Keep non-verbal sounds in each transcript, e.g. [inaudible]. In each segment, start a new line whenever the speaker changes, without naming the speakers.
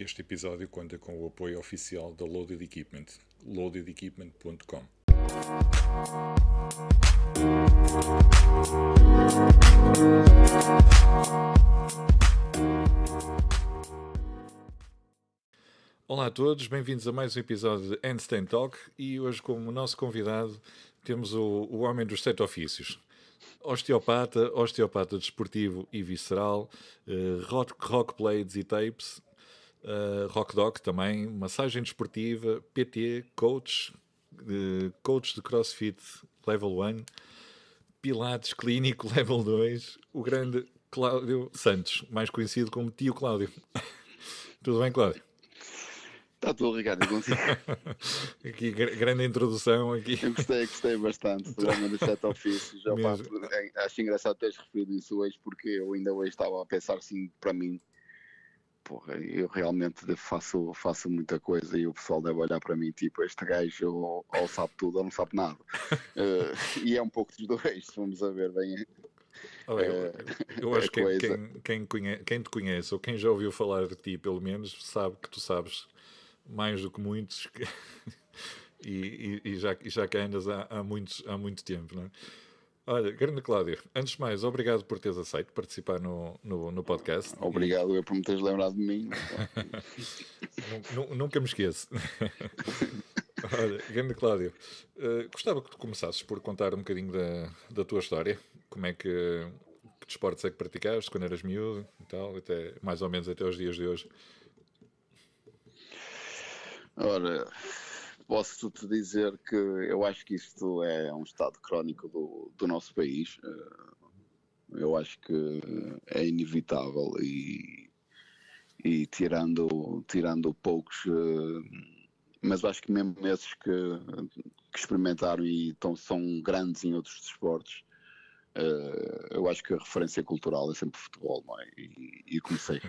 Este episódio conta com o apoio oficial da Loaded Equipment, loadedequipment.com. Olá a todos, bem-vindos a mais um episódio de Handstand Talk e hoje como nosso convidado temos o, o homem dos sete ofícios. Osteopata, osteopata desportivo e visceral, uh, rock, rock blades e tapes, uh, rock dog também, massagem desportiva, PT, coach, uh, coach de crossfit level 1, pilates clínico [laughs] level 2, o grande Cláudio Santos, mais conhecido como Tio Cláudio. [laughs] Tudo bem, Cláudio?
Está tudo, Ricardo, consigo. [laughs]
aqui, grande introdução aqui.
Eu gostei, gostei bastante do homem do chat ofício. Já pá, acho engraçado teres referido isso hoje, porque eu ainda hoje estava a pensar assim, para mim, porra, eu realmente faço, faço muita coisa e o pessoal deve olhar para mim, tipo, este gajo ou, ou sabe tudo ou não sabe nada. uh, [laughs] e é um pouco dos dois, vamos a ver bem.
Oh, eu, eu, eu, acho que quem, quem, conhece, quem te conhece ou quem já ouviu falar de ti, pelo menos, sabe que tu sabes mais do que muitos, [laughs] e, e, e, já, e já que andas há, há, muitos, há muito tempo, não é? Olha, grande Cláudio, antes de mais, obrigado por teres aceito participar no, no, no podcast.
Obrigado eu por me teres lembrado de mim. [laughs]
Nunca me esqueço. [laughs] Olha, grande Cláudio, uh, gostava que tu começasses por contar um bocadinho da, da tua história, como é que, que desportos é que praticaste quando eras miúdo e tal, até, mais ou menos até os dias de hoje.
Ora, posso te dizer que eu acho que isto é um estado crónico do, do nosso país. Eh, eu acho que é inevitável e, e tirando, tirando poucos, eh, mas acho que mesmo esses que, que experimentaram e tão, são grandes em outros desportos, Uh, eu acho que a referência cultural é sempre futebol, não é? E, e comecei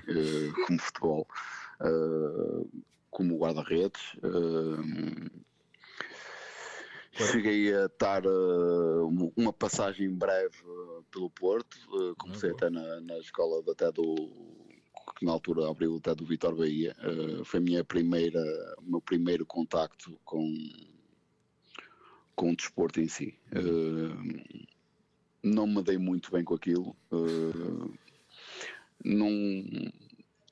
como futebol. Como guarda-redes. Uh, cheguei a estar uh, uma passagem breve uh, pelo Porto, comecei até na, na escola até do que na altura abriu até do Vitor Bahia. foi minha primeira, o meu primeiro contacto com, com o desporto em si. não me dei muito bem com aquilo. não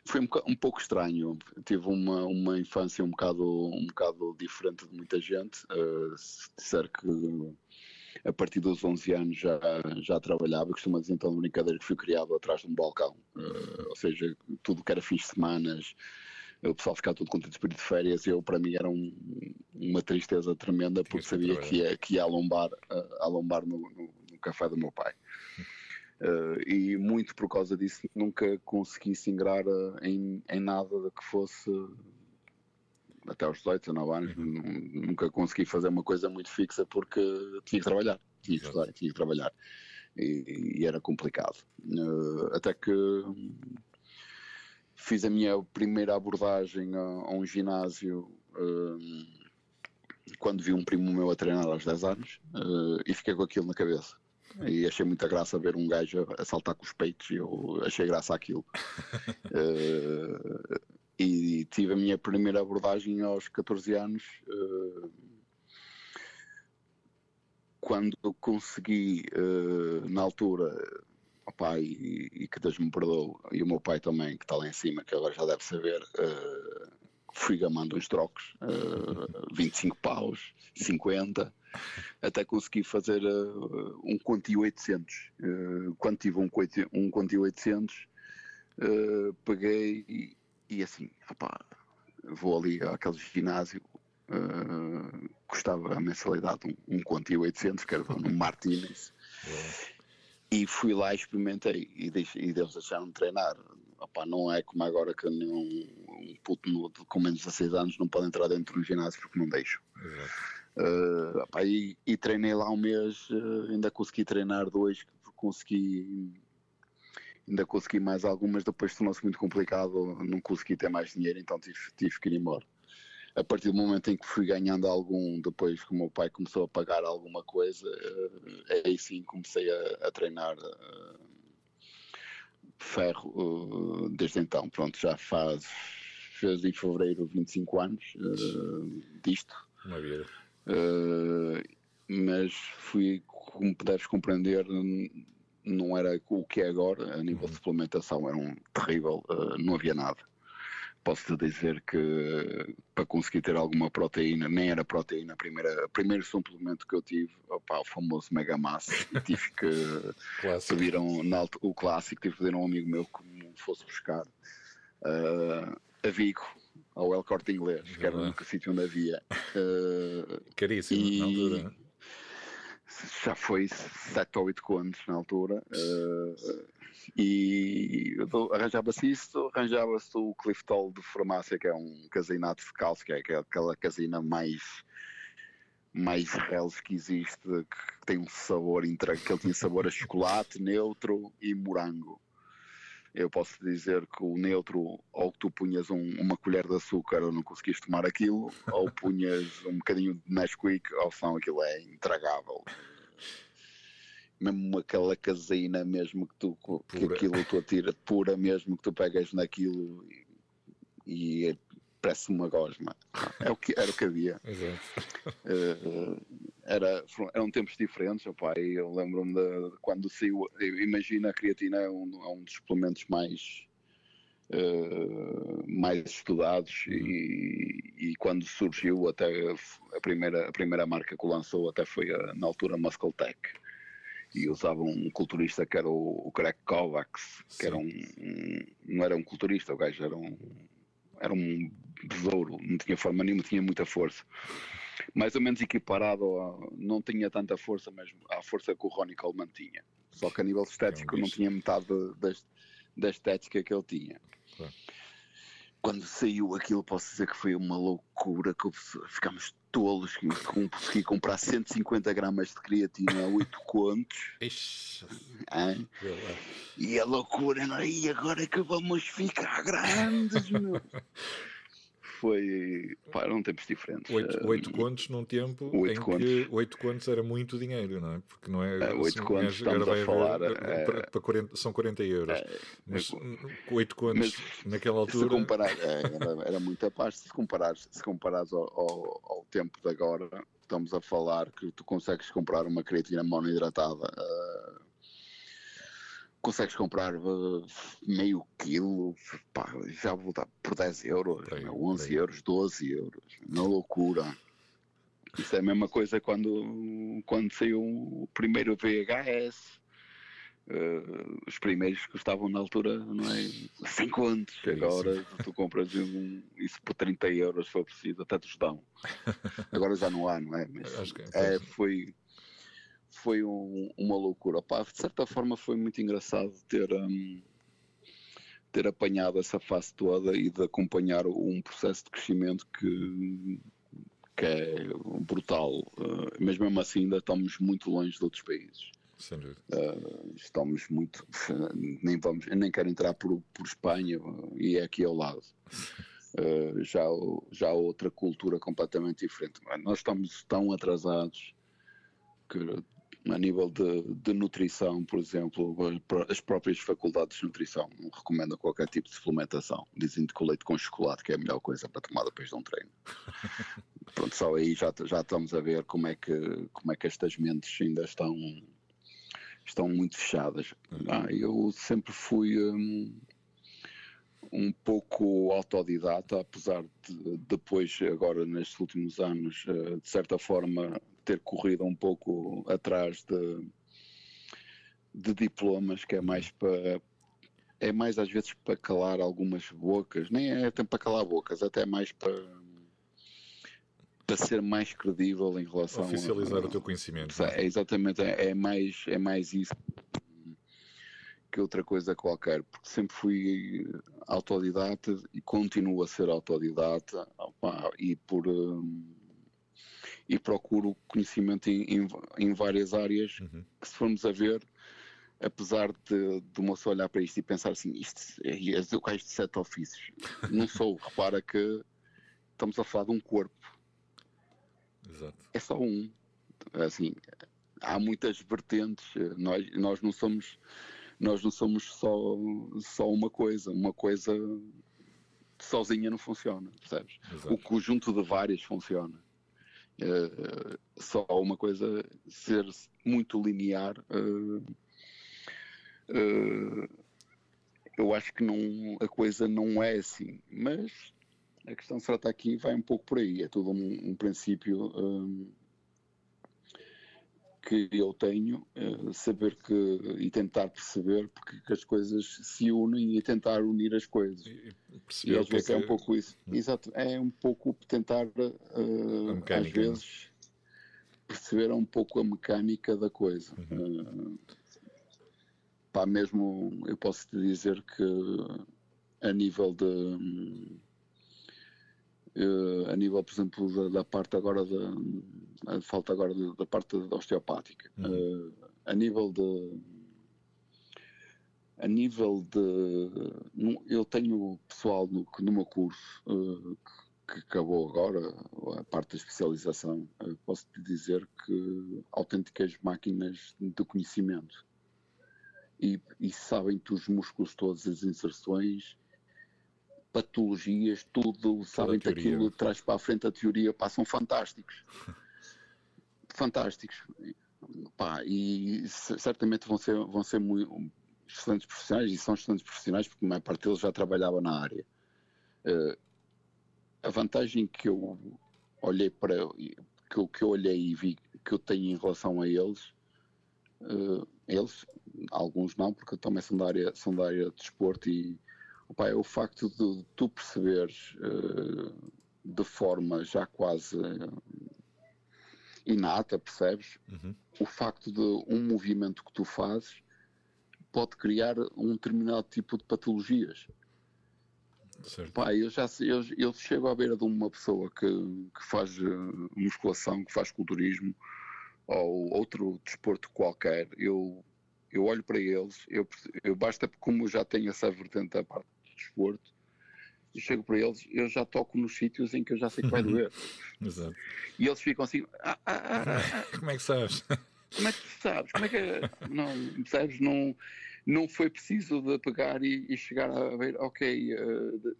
foi um, um, pouco estranho. Tive uma, uma infância um bocado, um bocado diferente de muita gente. Uh, se disser que a partir dos 11 anos já, já trabalhava, costumo dizer então de brincadeira que fui criado atrás de um balcão. Uh, ou seja, tudo que era fins de semana, o pessoal ficava todo contente de de férias eu, para mim, era um, uma tristeza tremenda porque sabia que ia, que ia alombar, uh, alombar no, no, no café do meu pai. Uh, e muito por causa disso nunca consegui se ingrar uh, em, em nada que fosse até aos 18, 19 anos, uhum. nunca consegui fazer uma coisa muito fixa porque tinha que trabalhar, tinha que estudar, tinha que trabalhar e, e era complicado. Uh, até que fiz a minha primeira abordagem a, a um ginásio quando vi um primo meu a treinar aos 10 anos e fiquei com aquilo na cabeça e achei muita graça ver um gajo a saltar com os peitos eu achei graça aquilo. uh, [laughs] e tive a minha primeira abordagem aos 14 anos. Uh, quando consegui, uh, na altura, o pai, e, e, que Deus me perdoou, e o meu pai também, que está lá em cima, que agora já deve saber, fui gamando uns trocos, 25 paus, 50, até consegui fazer uh, um Conti 800. Uh, quando tive um, um Conti 800, uh, peguei e, e assim, opá, vou ali àquele ginásio, uh, custava a mensalidade um, um Conti 800, que era um Martínez. [laughs] E fui lá, experimentei e, deixe, e eles deixaram-me treinar. Opa, não é como agora que um, um puto no, com menos de 16 anos não pode entrar dentro do ginásio porque não deixo. Uh, opa, e, e, treinei lá um mês, uh, ainda consegui treinar dois, consegui ainda consegui mais algumas, depois tornou-se muito complicado, não consegui ter mais dinheiro, então tive, tive que ir embora. A partir do momento em que fui ganhando algum, depois que o meu pai começou a pagar alguma coisa, uh, aí sim comecei a, a treinar ferro desde então. Pronto, já faz fez em fevereiro 25 anos uh, disto.
Uma vida.
Uh, mas fui, como deves compreender, não era o que é agora, a nível uhum. de suplementação era um terrível, uh, não havia nada. Posso-te dizer que para conseguir ter alguma proteína, nem era proteína, a primeira, o primeiro suplemento que eu tive, opa, o famoso Mega Mass, [laughs] tive que pedir um, o clássico, tive que pedir a um amigo meu que me fosse buscar uh, a Vigo, ao El Corte Inglês, que era o único sítio onde havia. Uh,
Caríssimo, e... na altura
já foi 7 ou 8 contos na altura. Uh, e arranjava-se isso, arranjava-se o Cliftol de farmácia, que é um casinato de calço, que é aquela casina mais mais reles que existe, que tem um sabor, que ele tinha sabor a chocolate, neutro e morango. Eu posso dizer que o neutro, ou que tu punhas um, uma colher de açúcar ou não conseguias tomar aquilo, ou punhas um bocadinho de Nesquik, ou senão aquilo é intragável. Mesmo aquela caseína mesmo que tu que aquilo tu atira pura mesmo que tu pegas naquilo e, e parece uma gosma é o que era o que havia [laughs] uh, era eram tempos diferentes opa, eu lembro-me de, de, quando saiu imagina a creatina é um, é um dos suplementos mais Uh, mais estudados uhum. e, e, quando surgiu até a primeira, a primeira marca que lançou até foi a, na altura Muscle Tech e usava um culturista que era o, o Greg Kovacs, que Sim. era um, um, não era um culturista, o gajo era um era um besouro, não tinha forma nenhuma, tinha muita força. Mais ou menos equiparado, a, não tinha tanta força, mas à força que o Ronnie Coleman tinha. Só que a nível estético é um não tinha metade da, da estética que ele tinha. Claro quando saiu aquilo, posso dizer que foi uma loucura, que ficámos tolos, que consegui comprar 150 gramas de creatina a [laughs] 8 contos. Ixi. É? E a loucura, não é? E agora é que vamos ficar grandes, meu. [laughs] foi. Eram tempos diferentes.
Oito, oito contos num tempo oito em contos. que oito contos era muito dinheiro, não é? Porque não é.
é oito contos, estamos a falar.
É, para, para 40, são 40 euros. É, mas oito contos naquela altura.
Se comparar, é, era, era muita paz. Se comparares, se comparares ao, ao, ao, tempo de agora, estamos a falar que tu consegues comprar uma creatina monohidratada. Uh, consegues comprar uh, meio quilo, pá, já vou dar por 10 euros, bem, 11 bem. euros, 12 euros, na loucura. Isso é a mesma coisa quando, quando saiu o primeiro VHS. Uh, os primeiros custavam na altura, não é? 5 contos. Agora tu compras um, isso por 30 euros, se for preciso, até te dão. [laughs] Agora já não há, não é? Mas é, é, foi, foi um, uma loucura. Pá, de certa forma foi muito engraçado ter, um, ter apanhado essa fase toda e de acompanhar um processo de crescimento que, que é brutal. Uh, mas mesmo assim ainda estamos muito longe de outros países. Uh, estamos muito. Nem, vamos, nem quero entrar por, por Espanha e é aqui ao lado. Uh, [laughs] já, já outra cultura completamente diferente. Nós estamos tão atrasados que a nível de, de, nutrição, por exemplo, as próprias faculdades de nutrição não recomendam qualquer tipo de suplementação. Dizem que o leite com chocolate que é a melhor coisa para tomar depois de um treino. [laughs] Pronto, só aí já, já estamos a ver como é que, como é que estas mentes ainda estão, estão muito fechadas. Ah, eu sempre fui um, um pouco autodidata, apesar de depois, agora nestes últimos anos, eh, de certa forma ter corrido um pouco atrás de, de diplomas, que é mais para é mais às vezes para calar algumas bocas, nem é até para calar bocas, até mais para para ser mais credível em relação
oficializar a, o teu conhecimento.
É, exatamente, é, é, mais é mais isso que outra coisa qualquer, porque sempre fui autodidata e continuo a ser autodidata opa, e por um, e procuro conhecimento em, em, em várias áreas uhum. que se formos a ver, apesar de, de uma só olhar para isto e pensar assim, isto é, é o gajo de sete ofícios. [laughs] Não sou, repara que estamos a falar de um corpo.
Exato.
É só um. Assim, há muitas vertentes. Nós, nós não somos nós não somos só, só uma coisa. Uma coisa sozinha não funciona, percebes?
Exato.
O conjunto de várias funciona. Uh, só uma coisa ser muito linear uh, uh, eu acho que não, a coisa não é assim mas a questão será está aqui vai um pouco por aí é tudo um, um princípio que eu tenho saber que e tentar perceber porque que as coisas se unem e tentar unir as coisas e, e às vezes é, é, um pouco isso hum. exato é um pouco tentar às é? vezes perceber um pouco a mecânica da coisa. Uhum. Uh, pá, mesmo eu posso te dizer que a nível de uh, a nível, por exemplo, da, da parte agora da falta agora da, da parte da osteopática, uhum. uh, a nível de a nível de eu tenho pessoal no, no meu curso que acabou agora, a parte da especialização, posso te dizer que autênticas máquinas de conhecimento. E, e sabem-te os músculos, todas as inserções, patologias, tudo, sabem-te aquilo de trás para a frente, a teoria, pá, são fantásticos. [laughs] fantásticos. Pá, e certamente vão ser, vão ser muito excelentes profissionais, e são excelentes profissionais, porque a maior parte deles já trabalhava na área. Uh, a vantagem que eu olhei para que eu, que eu olhei e vi que eu tenho em relação a eles, uh, eles, alguns não, porque também são da área, são da área de desporto e opa, é o facto de tu perceberes uh, de forma já quase inata, percebes? Uhum. O facto de um movimento que tu fazes pode criar um determinado tipo de patologias. Certo. Pá, eu já eu, eu chego à beira de uma pessoa que, que faz uh, musculação, que faz culturismo ou outro desporto qualquer, eu, eu olho para eles, eu, eu basta como eu já tenho essa vertente da parte desporto, eu chego para eles, eu já toco nos sítios em que eu já sei que vai doer. [laughs]
Exato.
E eles ficam assim, ah, ah, ah, ah,
ah. como é que sabes? [laughs]
Como é que sabes? Como é que não percebes? Não não foi preciso de pegar e, e chegar a ver, ok, uh, de,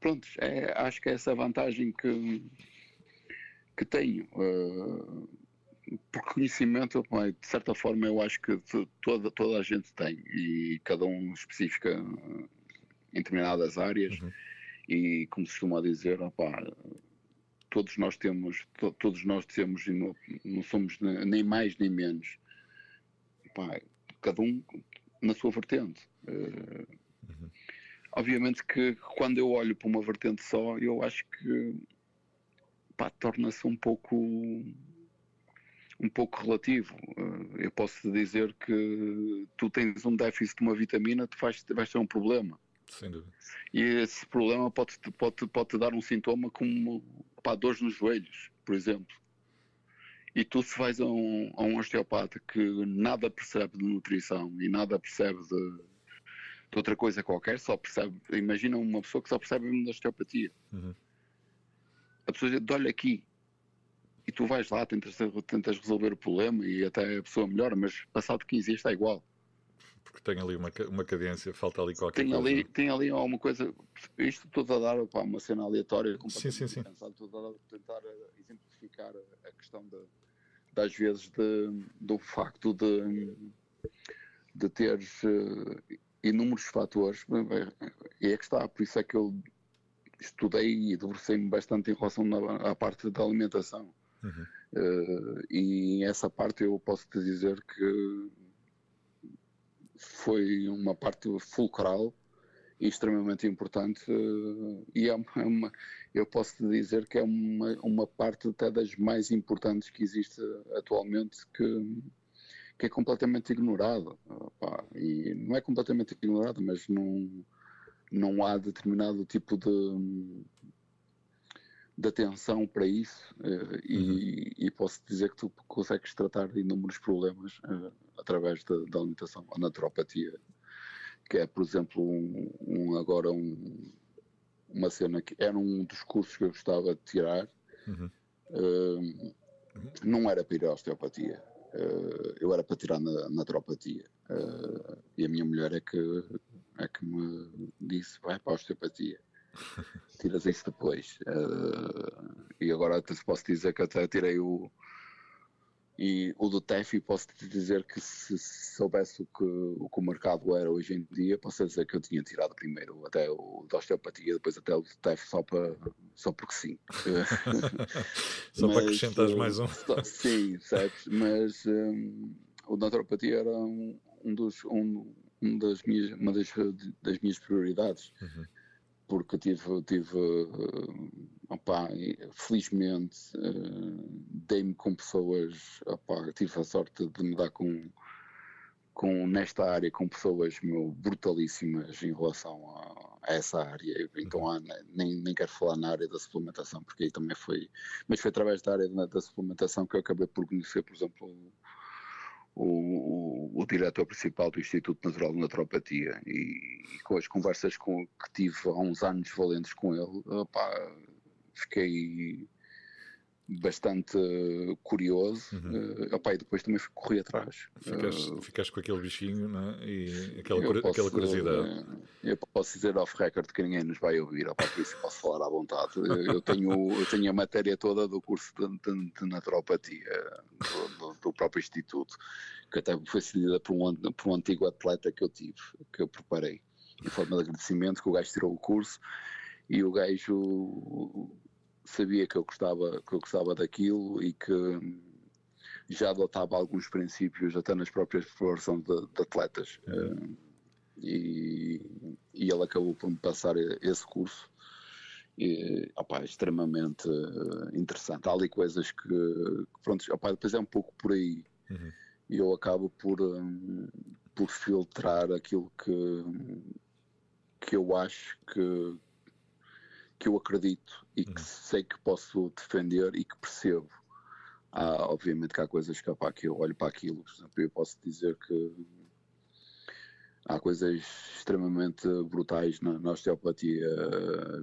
pronto, é, acho que é essa vantagem que, que tenho. Uh, por conhecimento, de certa forma, eu acho que toda, toda a gente tem e cada um especifica em determinadas áreas. Uhum. E como se costuma dizer, opa, todos nós temos, to, todos nós temos, e não, não somos nem mais nem menos. Opa, cada um na sua vertente. Uh, uhum. Obviamente que quando eu olho para uma vertente só, eu acho que torna-se um pouco um pouco relativo. Uh, eu posso dizer que tu tens um déficit de uma vitamina, tu vais, vais ter um problema.
Sem dúvida.
E esse problema pode, pode, pode te dar um sintoma como pá, dores nos joelhos, por exemplo. E tu se vais a um, a um osteopata que nada percebe de nutrição e nada percebe de, de outra coisa qualquer, só percebe, imagina uma pessoa que só percebe mesmo da osteopatia. Uhum. A pessoa diz, olha aqui, e tu vais lá, tentas, tentas resolver o problema e até a pessoa melhora, mas passado 15 dias está igual.
Porque tem ali uma, uma cadência, falta ali qualquer
tem
coisa.
Ali, tem ali alguma coisa, isto tudo a dar pá, uma cena aleatória,
sim, sim, sim.
A tentar exemplificar a questão da das vezes de, do facto de, de teres uh, inúmeros fatores, e é que está, por isso é que eu estudei e debrucei-me bastante em relação à parte da alimentação. Uhum. Uh, e essa parte eu posso te dizer que foi uma parte fulcral extremamente importante uh, e é uma, eu posso dizer que é uma, uma parte até das mais importantes que existe atualmente que, que é completamente ignorada e não é completamente ignorada mas não, não há determinado tipo de de atenção para isso uh, e, uhum. e, posso dizer que tu consegues tratar de inúmeros problemas uh, através da, da alimentação, a naturopatia que é, por exemplo, um, um agora um, uma cena que era um dos cursos que eu gostava de tirar. Uhum. Uh, não era para ir à osteopatia, eu era para tirar na naturopatia. E a minha mulher é que, é que me disse: vai para a osteopatia. [laughs] tiras isso depois. Uh, e agora até posso dizer que até tirei o. E o do TEF, posso te dizer que se soubesse o que, o que o mercado era hoje em dia, posso dizer que eu tinha tirado primeiro até o da osteopatia, depois até o do TEF só, para, só porque sim. [laughs]
só Mas, para acrescentares mais um.
Sim, sabes? Mas um, o da naturopatia era um, um dos, um, um das minhas, uma das, das minhas prioridades. Uhum porque tive, tive opa, felizmente dei-me com pessoas, opa, tive a sorte de me dar com, com nesta área com pessoas meu, brutalíssimas em relação a, a essa área. Então há, nem, nem quero falar na área da suplementação, porque aí também foi, mas foi através da área da, da suplementação que eu acabei por conhecer, por exemplo, o, o, o, diretor principal do Instituto Natural de Naturopatia. E, e, com as conversas com, que tive há uns anos valentes com ele, opa, fiquei bastante curioso uhum. uh, opa, e depois também corri atrás.
Ficaste, uh, ficaste com aquele bichinho né? e aquela, posso, aquela curiosidade.
eu posso dizer off record que ninguém nos vai ouvir, opa, por isso posso falar à vontade. eu, tenho, eu tenho a matéria toda do curso de, de, de naturopatia do, do, do, próprio Instituto, que até foi cedida por um, por um antigo atleta que eu tive, que eu preparei, em forma de agradecimento, que o gajo tirou o curso e o gajo sabia que eu gostava que eu gostava daquilo e que já adotava alguns princípios até nas próprias preparação de, de atletas uhum. e, e ele acabou por me passar esse curso e, opa, extremamente interessante. Há ali coisas que, que pronto, opa, depois é um pouco por aí uhum. eu acabo por, um, por filtrar aquilo que, que eu acho que, que eu acredito e que uhum. sei que posso defender e que percebo. Há, obviamente que há coisas que, opa, que eu olho para aquilo, por exemplo, eu posso dizer que há coisas extremamente brutais na, na osteopatia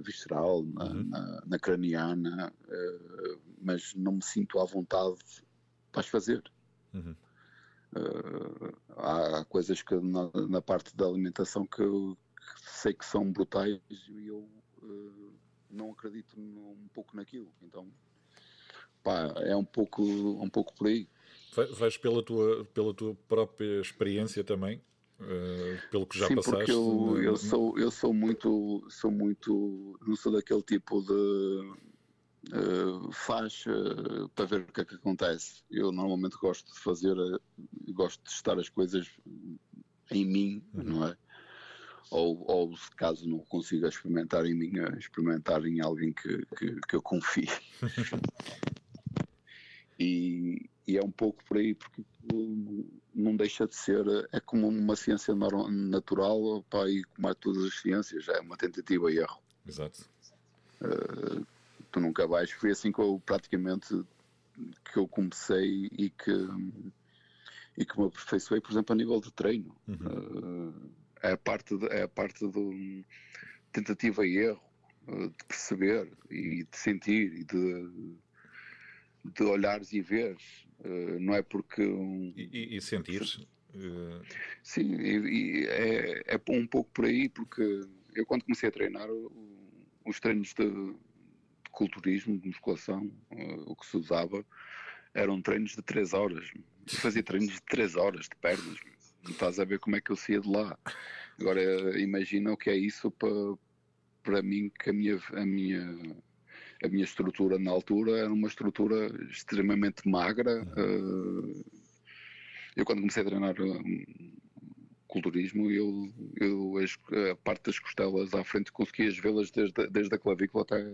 visceral, na, uhum. na, na craniana, uh, mas não me sinto à vontade para as fazer. Uhum. Uh, há coisas que na, na, parte da alimentação que, eu, que sei que são brutais e eu uh, não acredito um pouco naquilo. Então, pá, é um pouco, um pouco por aí.
Vais pela tua, pela tua própria experiência também? Uh, pelo que já
Sim,
passaste?
Porque eu, eu, sou, eu sou muito, sou muito, não sou daquele tipo de uh, faz uh, para ver o que é que acontece. Eu normalmente gosto de fazer, gosto de testar as coisas em mim, uhum. não é? Ou, ou caso não consiga experimentar em mim, experimentar em alguém que, que, que eu confie. [laughs] e, e, é um pouco por aí, porque não deixa de ser, é como uma ciência natural, pá, e como é todas as ciências, é uma tentativa e erro.
Exato.
Uh, tu nunca vais, foi assim que eu praticamente que eu comecei e que e que me aperfeiçoei, por exemplo, a nível de treino. Uhum. Uh, é a parte, de, é a parte do tentativa e erro, eh, de perceber e de sentir e de, de olhares e veres. Eh, não é porque. Um,
e, e sentir uh...
Sim, e, e é, é um pouco por aí, porque eu quando comecei a treinar, os treinos de, de culturismo, de musculação, o que se usava, eram treinos de 3 horas. Eu fazia treinos de 3 horas de pernas estás a ver como é que eu saía de lá. Agora imagina o que é isso para, para mim, que a minha, a, minha, a minha estrutura na altura era uma estrutura extremamente magra. Uh, eu quando comecei a treinar um, culturismo, eu, eu a parte das costelas à frente conseguias vê-las desde, desde a clavícula até,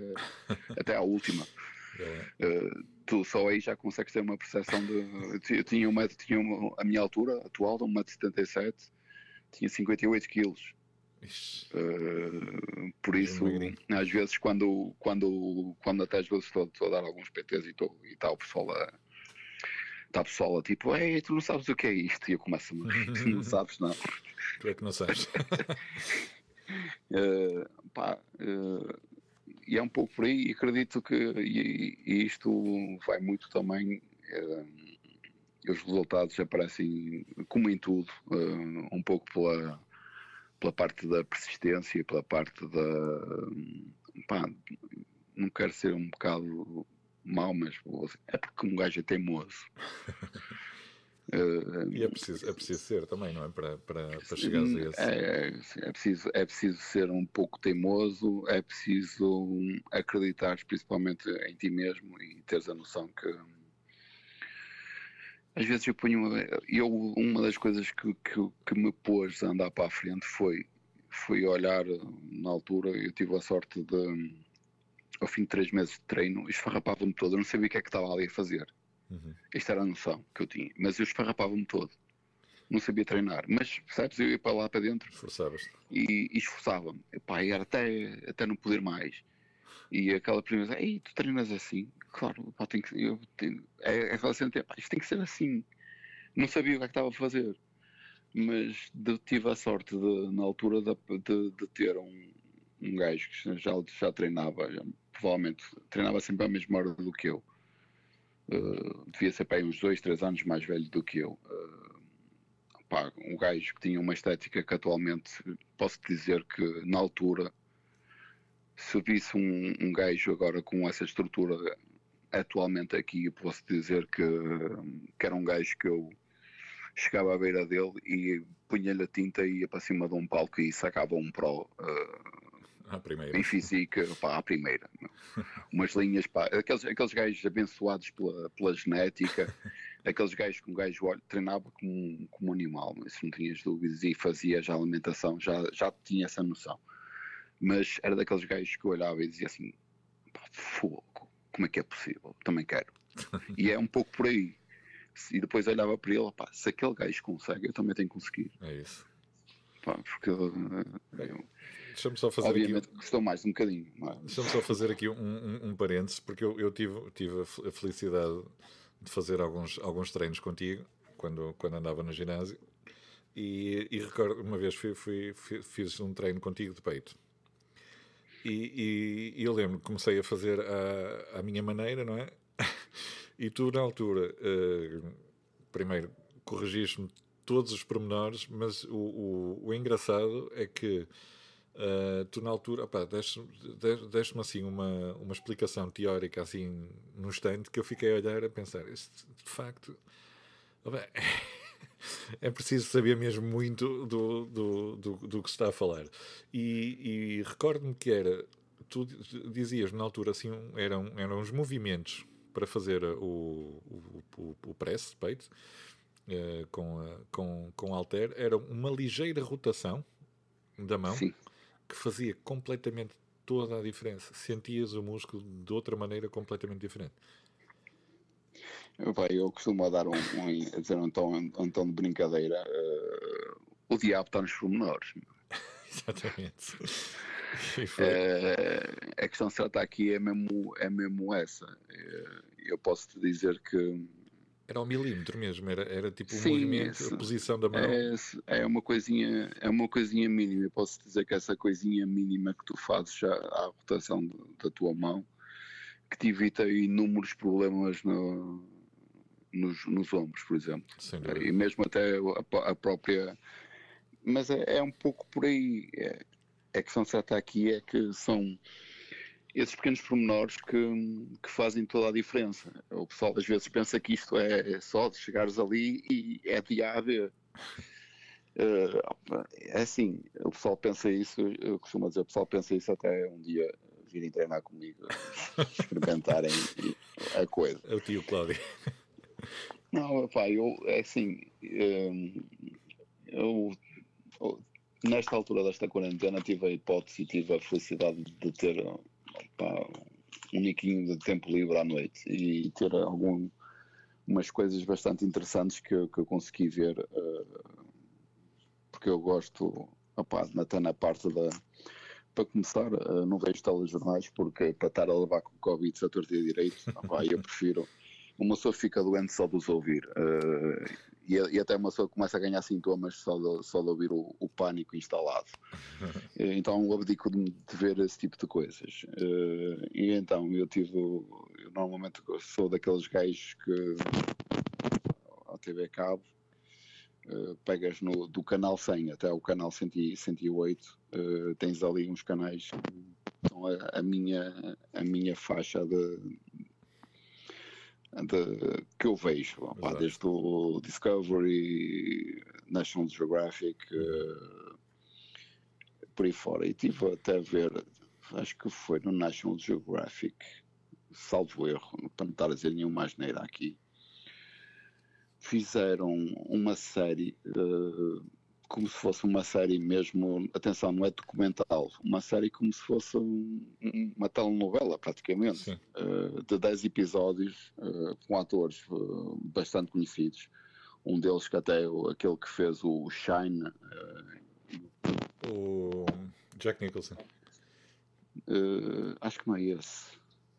até à última. Uh, tu só aí já consegues ter uma percepção de. Eu tinha, uma, tinha uma, a minha altura atual, de 1,77m, tinha 58 quilos. Uh, por isso, às vezes, quando, quando, quando até às vezes estou, estou a dar alguns PTs e, e está o pessoal a. Está o pessoal a tipo, ei, tu não sabes o que é isto? E eu começo a não [laughs] sabes, não.
Tu é que não sabes.
uh, [laughs] pá, uh, e é um pouco por aí, e acredito que e, e isto vai muito também. Uh, os resultados aparecem, como em tudo, uh, um pouco pela, pela parte da persistência, pela parte da. Pá, não quero ser um bocado mau, mas é porque um gajo é teimoso. [laughs]
E é preciso, é preciso ser também, não é? Para, para, para chegar a esse.
É, é, preciso, é preciso ser um pouco teimoso, é preciso acreditar principalmente em ti mesmo e teres a noção que. Às vezes eu ponho. Eu, uma das coisas que, que, que me pôs a andar para a frente foi, foi olhar na altura. Eu tive a sorte de, ao fim de três meses de treino, esfarrapava-me todo. Eu não sabia o que é que estava ali a fazer Uhum. Esta era a noção que eu tinha. Mas eu esfarrapava-me todo. Não sabia treinar. Mas, sabes, eu ia para lá para dentro.
Esforçavas-te.
E, e esforçava-me. E era até, até não poder mais. E aquela primeira vez, ei, tu treinas assim? Claro, pá, tem que, eu, tenho, é, é aquela cena, pá, isto tem que ser assim. Não sabia o que é que estava a fazer. Mas de, tive a sorte, de, na altura, de, de, de ter um, um gajo que já, já treinava, já, provavelmente treinava sempre à mesma hora do que eu Uh, devia ser para aí uns dois, três anos mais velho do que eu. Uh, pá, um gajo que tinha uma estética que atualmente posso dizer que na altura se visse um, um gajo agora com essa estrutura atualmente aqui, posso dizer que, que era um gajo que eu chegava à beira dele e punha-lhe a tinta e ia para cima de um palco e sacava um pro uh,
à primeira.
Em física, pá, à primeira. [laughs] Umas linhas, pá, aqueles, aqueles gajos abençoados pela, pela genética, [laughs] aqueles gajos que um gajo olha, treinava como, como um animal, se não tinhas dúvidas, e fazia já alimentação, já, já tinha essa noção. Mas era daqueles gajos que eu olhava e dizia assim: pá, fogo, como é que é possível? Também quero. E é um pouco por aí. E depois olhava para ele, pá, se aquele gajo consegue, eu também tenho que conseguir.
É isso.
Pá, porque eu, eu,
Deixa-me só fazer
Obviamente
aqui...
custou mais um bocadinho.
É? Deixa-me só fazer aqui um, um, um parênteses, porque eu, eu tive, tive a felicidade de fazer alguns, alguns treinos contigo quando, quando andava no ginásio. E, e recordo, uma vez fui, fui, fiz um treino contigo de peito. E, e, e eu lembro que comecei a fazer a minha maneira, não é? [laughs] E tu, na altura, uh, primeiro corrigiste-me todos os pormenores, mas o, o, o engraçado é que Uh, tu na altura, deste-me assim uma, uma explicação teórica assim num instante que eu fiquei a olhar a pensar, isto, de facto opa, [laughs] é preciso saber mesmo muito do, do, do, do que se está a falar. E, e recordo-me que era, tu dizias na altura assim, eram, eram uns movimentos para fazer o, o, o, o press, peito, uh, com, uh, com, com alter, era uma ligeira rotação da mão.
Sim
que fazia completamente toda a diferença. Sentias o músculo de outra maneira completamente diferente.
Eu, eu costumo dar um, um, dizer um tom, um tom de brincadeira. Uh, o diabo está nos pormenores. [laughs]
Exatamente.
Uh, a questão certa aqui é mesmo, é mesmo essa. Uh, eu posso te dizer que
era ao milímetro mesmo, era, era tipo o um movimento, a posição da mão.
É, é, uma coisinha, é uma coisinha mínima. Eu posso dizer que essa coisinha mínima que tu fazes já à rotação da tua mão, que te evita inúmeros problemas no, nos, nos ombros, por exemplo. E mesmo até a, a própria. Mas é, é, um pouco por aí. É, a questão certa aqui é que são esses pequenos pormenores que, que, fazem toda a diferença. O pessoal às vezes pensa que isto é só de chegares ali e é de A a B. Uh, é assim, o pessoal pensa isso, eu costumo dizer, o pessoal pensa isso até um dia virem treinar comigo, [laughs] experimentarem a coisa.
É o tio Cláudio.
Não, pá, eu, é assim, eh, eu, eu, nesta altura desta quarentena tive a hipótese e tive a felicidade de ter um niquinho de tempo livre à noite e ter algum, umas coisas bastante interessantes que, eu, que eu consegui ver, uh, porque eu gosto, opá, até na parte da. Para começar, uh, não vejo telejornais porque para estar a levar com Covid a torta direito, opá, eu prefiro. Uma pessoa fica doente só de os ouvir. Uh, e, e, até uma pessoa começa a ganhar sintomas só de, só de ouvir o, o pânico instalado. [laughs] então eu abdico de, de, ver esse tipo de coisas. Uh, e então eu tive, eu normalmente sou daqueles gajos que a TV Cabo, uh, pegas no, do canal 100 até o canal 100, 108, uh, tens ali uns canais que são a, a, minha, a minha faixa de, de que eu vejo, opa, desde o Discovery, National Geographic, uh, por aí fora. E tive até a ver, acho que foi no National Geographic, salvo erro, para não estar a dizer nenhuma asneira aqui, fizeram uma série uh, como se fosse uma série mesmo, atenção, não é documental, uma série como se fosse um, uma telenovela praticamente, uh, de 10 episódios uh, com atores bastante conhecidos. Um deles que até é aquele que fez o Shine.
o Jack Nicholson.
acho que não é esse.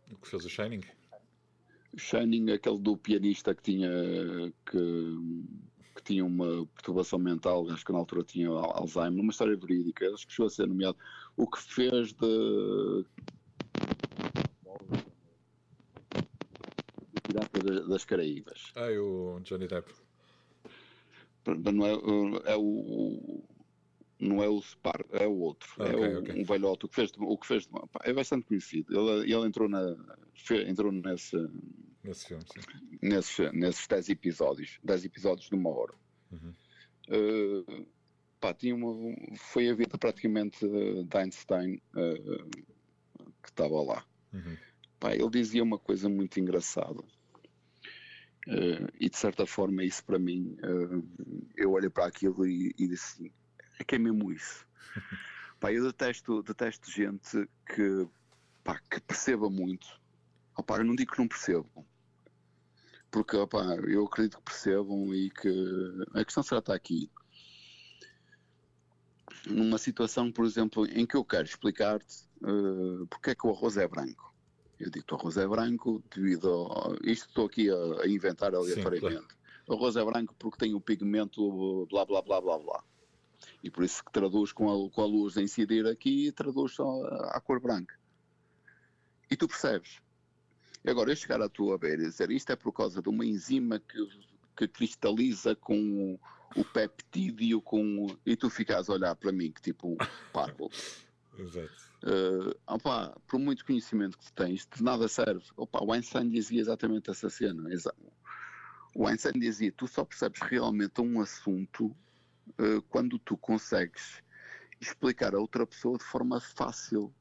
O que fez o Shining?
Shining, aquele do pianista que tinha que tinha uma perturbação mental, acho que na altura tinha Alzheimer, uma história verídica, acho que chegou a ser nomeado. O que fez de Pirata das Caraíbas.
Ah, o Johnny Depp.
Não é, é o não é o Spar, é o outro. É o, okay. um velhote, o que fez, o que fez é bastante conhecido. Ele, ele entrou, na, entrou nesse,
nesse filme, sim.
Nesses, nesses 10 episódios, 10 episódios de uma hora. Uhum. Uh, pá, tinha uma, foi a vida praticamente de Einstein uh, que estava lá. Uhum. Pá, ele dizia uma coisa muito engraçada. Uh, e de certa forma isso para mim eu olhei para aquilo e, e disse assim, é que é mesmo isso. [laughs] pá, eu detesto, detesto gente que, pá, que perceba muito. Opá, eu não digo que não percebam, porque opá, eu acredito que percebam e que a questão será estar aqui. Numa situação, por exemplo, em que eu quero explicar-te uh, porque é que o arroz é branco. Eu digo que o arroz é branco devido a. Isto estou aqui a, a inventar aleatoriamente. Sim, claro. O arroz é branco porque tem o pigmento blá blá blá blá blá. E por isso que traduz com a, com a luz a incidir aqui, traduz a cor branca. E tu percebes. Agora, eu chegar à tua beira e dizer isto é por causa de uma enzima que, que cristaliza com o, o peptídeo com, e tu ficas a olhar para mim que tipo parvo. [laughs]
Exato.
Uh, opa, por muito conhecimento que tu tens, de nada serve. Opa, o Einstein dizia exatamente essa cena. O Einstein dizia: tu só percebes realmente um assunto uh, quando tu consegues explicar a outra pessoa de forma fácil.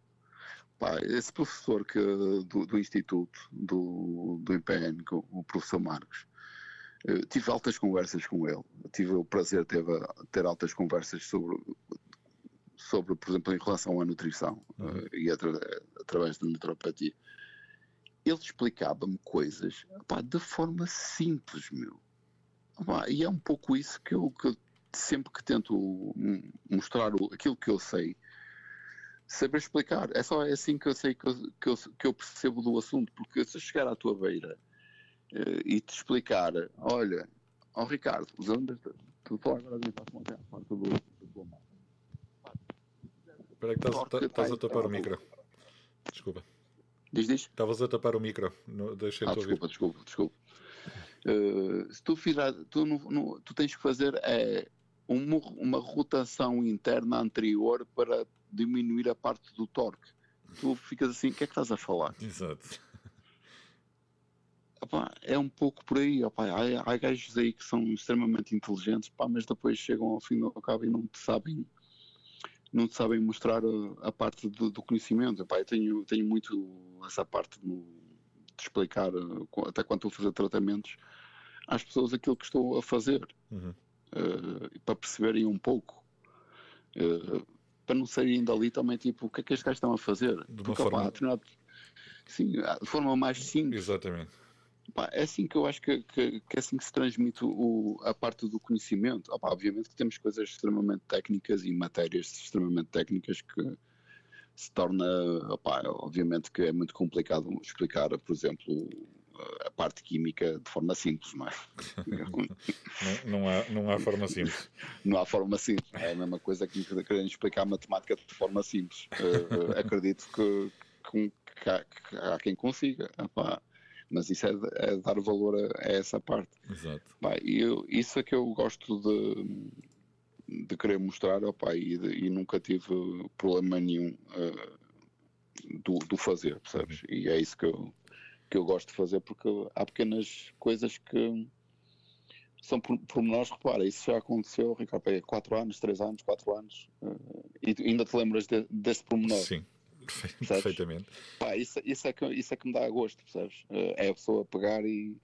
Pá, esse professor que, do, do Instituto, do, do IPN, o professor Marcos, uh, tive altas conversas com ele. Tive o prazer de ter, ter altas conversas sobre, sobre, por exemplo, em relação à nutrição uhum. uh, e atra, através da naturopatia. Ele explicava-me coisas pá, de forma simples, meu. Pá, e é um pouco isso que eu, que sempre que tento mostrar o, aquilo que eu sei, saber explicar. É só assim que eu sei que eu, que eu, que eu percebo do assunto, porque se eu chegar à tua beira uh, e te explicar, olha, ó oh, Ricardo, os ondas, tu fala agora de para montar a parte do, do.
Espera que estás, tá, estás a tapar o micro. Desculpa.
Diz, diz?
Estavas a tapar o micro. Deixa-te
ah, desculpa, desculpa, desculpa. Uh, se tu fizer, tu, no, no, tu tens que fazer é uma, uma rotação interna anterior para diminuir a parte do torque. Tu ficas assim, o que é que estás a falar?
Exato.
é um pouco por aí. Opa, há, há gajos aí que são extremamente inteligentes, mas depois chegam ao fim do cabo e não te sabem, não te sabem mostrar a, a parte do, do conhecimento. Opa, eu tenho, tenho muito essa parte no, de explicar, eh, até quando estou a fazer tratamentos, às pessoas aquilo que estou a fazer. Uhum uh, para perceberem um pouco. Uh, para não saírem dali também, tipo, o que é que estes gajos estão a fazer?
De Porque, forma...
opa, sim, de forma mais simples.
Exatamente.
Opa, é assim que eu acho que, que, que é assim que se transmite o, a parte do conhecimento. Opa, obviamente que temos coisas extremamente técnicas e matérias extremamente técnicas que se torna, opa, obviamente que é muito complicado explicar, por exemplo, a parte química de forma simples, não é? [laughs]
não, não, há, não há forma simples.
não há forma simples. É a mesma coisa que querendo explicar a matemática de forma simples. Uh, acredito que, que, que, há, que, há, quem consiga. Epá, Mas isso é, é dar valor a, a, essa parte.
Exato.
Pá, eu, isso é que eu gosto de, de querer mostrar, opa, e, de, e nunca tive problema nenhum uh, do, do fazer, percebes? Uhum. E é isso que eu, que eu gosto de fazer, porque há pequenas coisas que são pormenores, repara, isso já aconteceu, Ricardo, é 4 anos, 3 anos, 4 anos, uh, e ainda te lembras de, desse pormenor.
Sim, perfeitamente.
Pá, isso, isso, é que, isso é que me dá gosto, percebes? Uh, é a pessoa pegar e,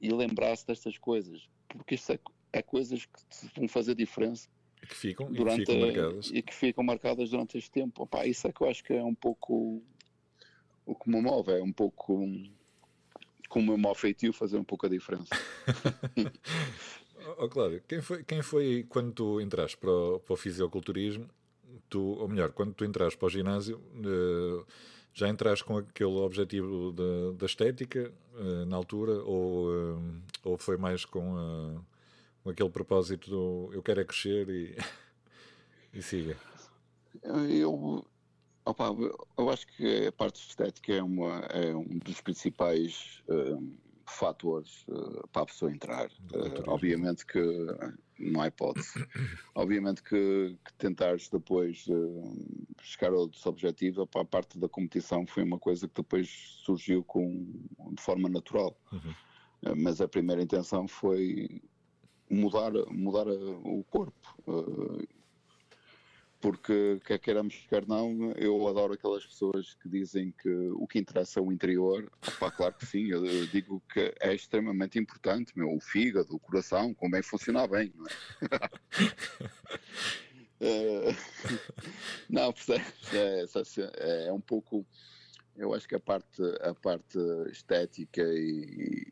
e lembrar-se destas coisas, porque isso é, é coisas que te vão fazer diferença.
Que ficam, durante, e que ficam marcadas.
E que ficam marcadas durante este tempo. Pá, isso é que eu acho que é um pouco o que me move, é um pouco com o meu mau feitio fazer um pouco a diferença. [laughs]
oh, Cláudio, quem foi, quem foi quando tu entraste para o, para o fisiculturismo, tu, ou melhor, quando tu entraste para o ginásio, uh, já entraste com aquele objetivo da, da estética uh, na altura, ou, uh, ou foi mais com, com aquele propósito do eu quero é crescer e, [laughs] e siga?
Eu, Opa, eu acho que a parte estética é, uma, é um dos principais um, fatores uh, para a pessoa entrar. Uh, obviamente que não há hipótese. [coughs] obviamente que, que tentares depois uh, chegar a outros objetivos, opa, a parte da competição foi uma coisa que depois surgiu com, de forma natural. Uhum. mas a primeira intenção foi mudar, mudar o corpo porque quer queiramos, quer não, eu adoro aquelas pessoas que dizem que o que interessa é o interior. Opa, claro que sim, eu, digo que é extremamente importante, meu, o fígado, o coração, convém funcionar bem, não é? uh, [laughs] [laughs] não, é, é, é um pouco, eu acho que a parte, a parte estética e,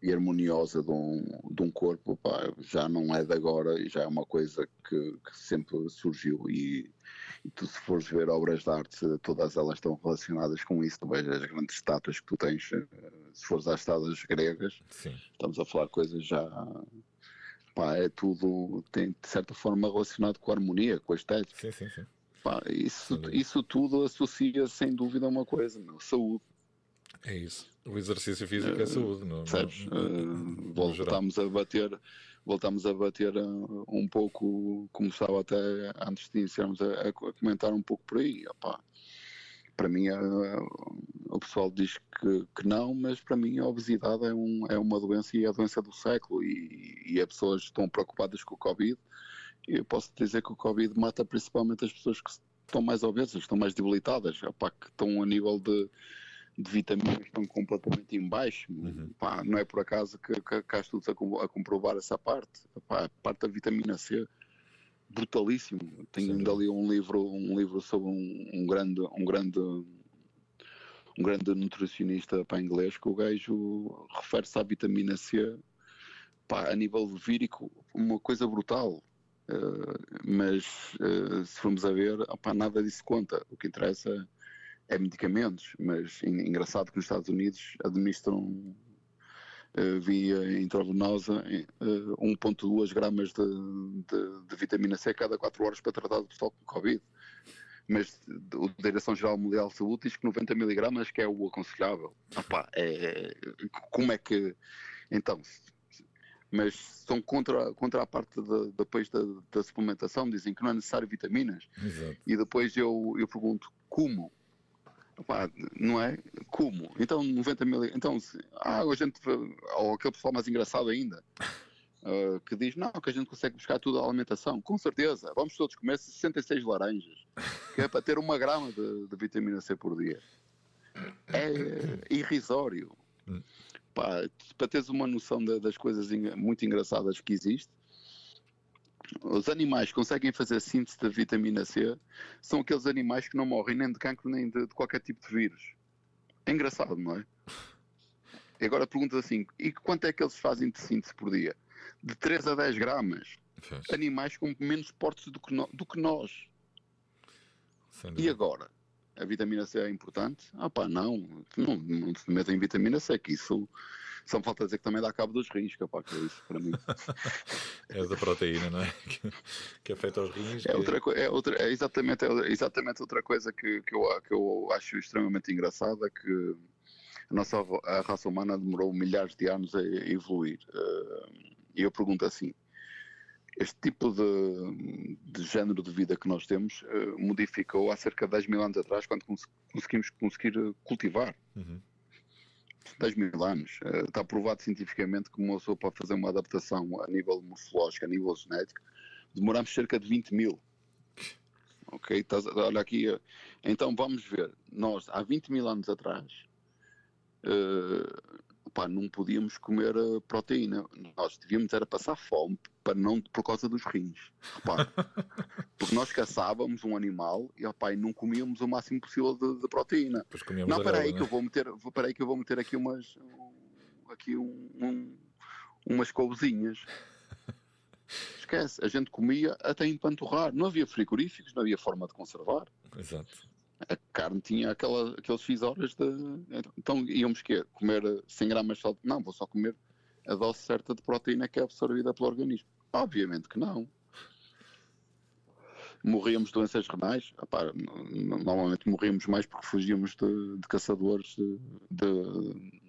e harmoniosa de um, de um corpo pá, já não é de agora e já é uma coisa que, que sempre surgiu e, e, tu se fores ver obras de arte todas elas estão relacionadas com isso, tu vejas as grandes estátuas que tu tens eh, se fores às estátuas gregas
Sim.
estamos a falar coisas já pá, é tudo tem de certa forma relacionado com a harmonia, com a estética
sim, sim, sim.
Pá, isso, isso tudo associa sem dúvida a uma coisa, meu, saúde
é isso. O exercício físico é saúde, não,
Sabes, uh, voltamos a bater, voltamos a bater uh, um pouco, como estava até antes de iniciarmos a, a comentar um pouco por aí. Opá, para mim, o pessoal diz que, que, não, mas para mim a obesidade é, um, é uma doença e é a doença do século e, e as pessoas estão preocupadas com o Covid. Eu posso dizer que o Covid mata principalmente as pessoas que estão mais obesas, estão mais debilitadas, opá, que estão a nível de de vitaminas estão completamente em baixo. Uhum. Pá, não é por acaso que, que, que há estudos a, a, comprovar essa parte. Pá, a parte da vitamina C, brutalíssimo. Tenho ainda ali um livro, um livro sobre um, um, grande, um grande um grande nutricionista para inglês que o gajo refere-se à vitamina C pá, a nível vírico uma coisa brutal. Uh, mas uh, se formos a ver, opá, nada disso conta. O que interessa é medicamentos, mas engraçado que nos Estados Unidos administram uh, via intravenosa uh, 1.2 gramas de, de, de, vitamina C cada 4 horas para tratar o pessoal com Covid. Mas a Direção-Geral Mundial de Saúde diz que 90 miligramas que é o aconselhável. Opa, é, como é que... Então, mas são contra, contra a parte de, depois da, da, suplementação, dizem que não é necessário vitaminas.
Exato.
E depois eu, eu pergunto como? Opa, não é? Como? Então 90 mil. Então, se, ah, a gente. Ou aquele pessoal mais engraçado ainda. Uh, que diz, não, que a gente consegue buscar tudo a alimentação. Com certeza, vamos todos comer 66 laranjas, que é para ter uma grama de, de vitamina C por dia. É irrisório. Hum. Pá, para teres uma noção de, das coisas muito engraçadas que existe, os animais que conseguem fazer síntese da vitamina C são aqueles animais que não morrem nem de cancro nem de, de qualquer tipo de vírus. É engraçado, não é? E agora perguntas assim: e quanto é que eles fazem de síntese por dia? De 3 a 10 gramas. Animais com menos portes do que, no, do que nós. E agora? A vitamina C é importante? Ah pá, não. Não, não se metem vitamina C, que isso só me falta dizer que também dá cabo dos rins, capaz, que é isso para mim. [laughs]
é da proteína, não é? [laughs] Que, que afeta os rins.
É, que... outra, é, outra, é, exatamente, é exatamente outra coisa que, que, eu, que eu acho extremamente engraçada, que a nossa a raça humana demorou milhares de anos a evoluir. E eu pergunto assim: este tipo de, de género de vida que nós temos modificou há cerca de 10 mil anos atrás, quando conseguimos conseguir cultivar? Uhum. 10 mil anos. Está provado cientificamente que uma pessoa pode fazer uma adaptação a nível morfológico, a nível genético. Demoramos cerca de 20 mil. Ok? olha aqui. Então vamos ver. Nós, há 20 mil anos atrás, uh, não podíamos comer eh, proteína. Nós devíamos era passar fome para não, por causa dos rins. [laughs] porque nós caçávamos um animal e opa, não comíamos o máximo possível de, de proteína. Não, espera aí, que eu vou meter, aí que eu vou meter aqui umas, aqui um, um, umas couvezinhas. [laughs] Esquece, a gente comia até empanturrar. Não havia frigoríficos, não havia forma de conservar.
Exato.
A carne tinha aquela, aqueles X horas de. Então íamos quê? Comer 100 gramas de sal? Não, vou só comer a dose certa de proteína que é absorvida pelo organismo. Obviamente que não. Morríamos de doenças renais. Epá, normalmente morríamos mais porque fugíamos de, de caçadores, de, de,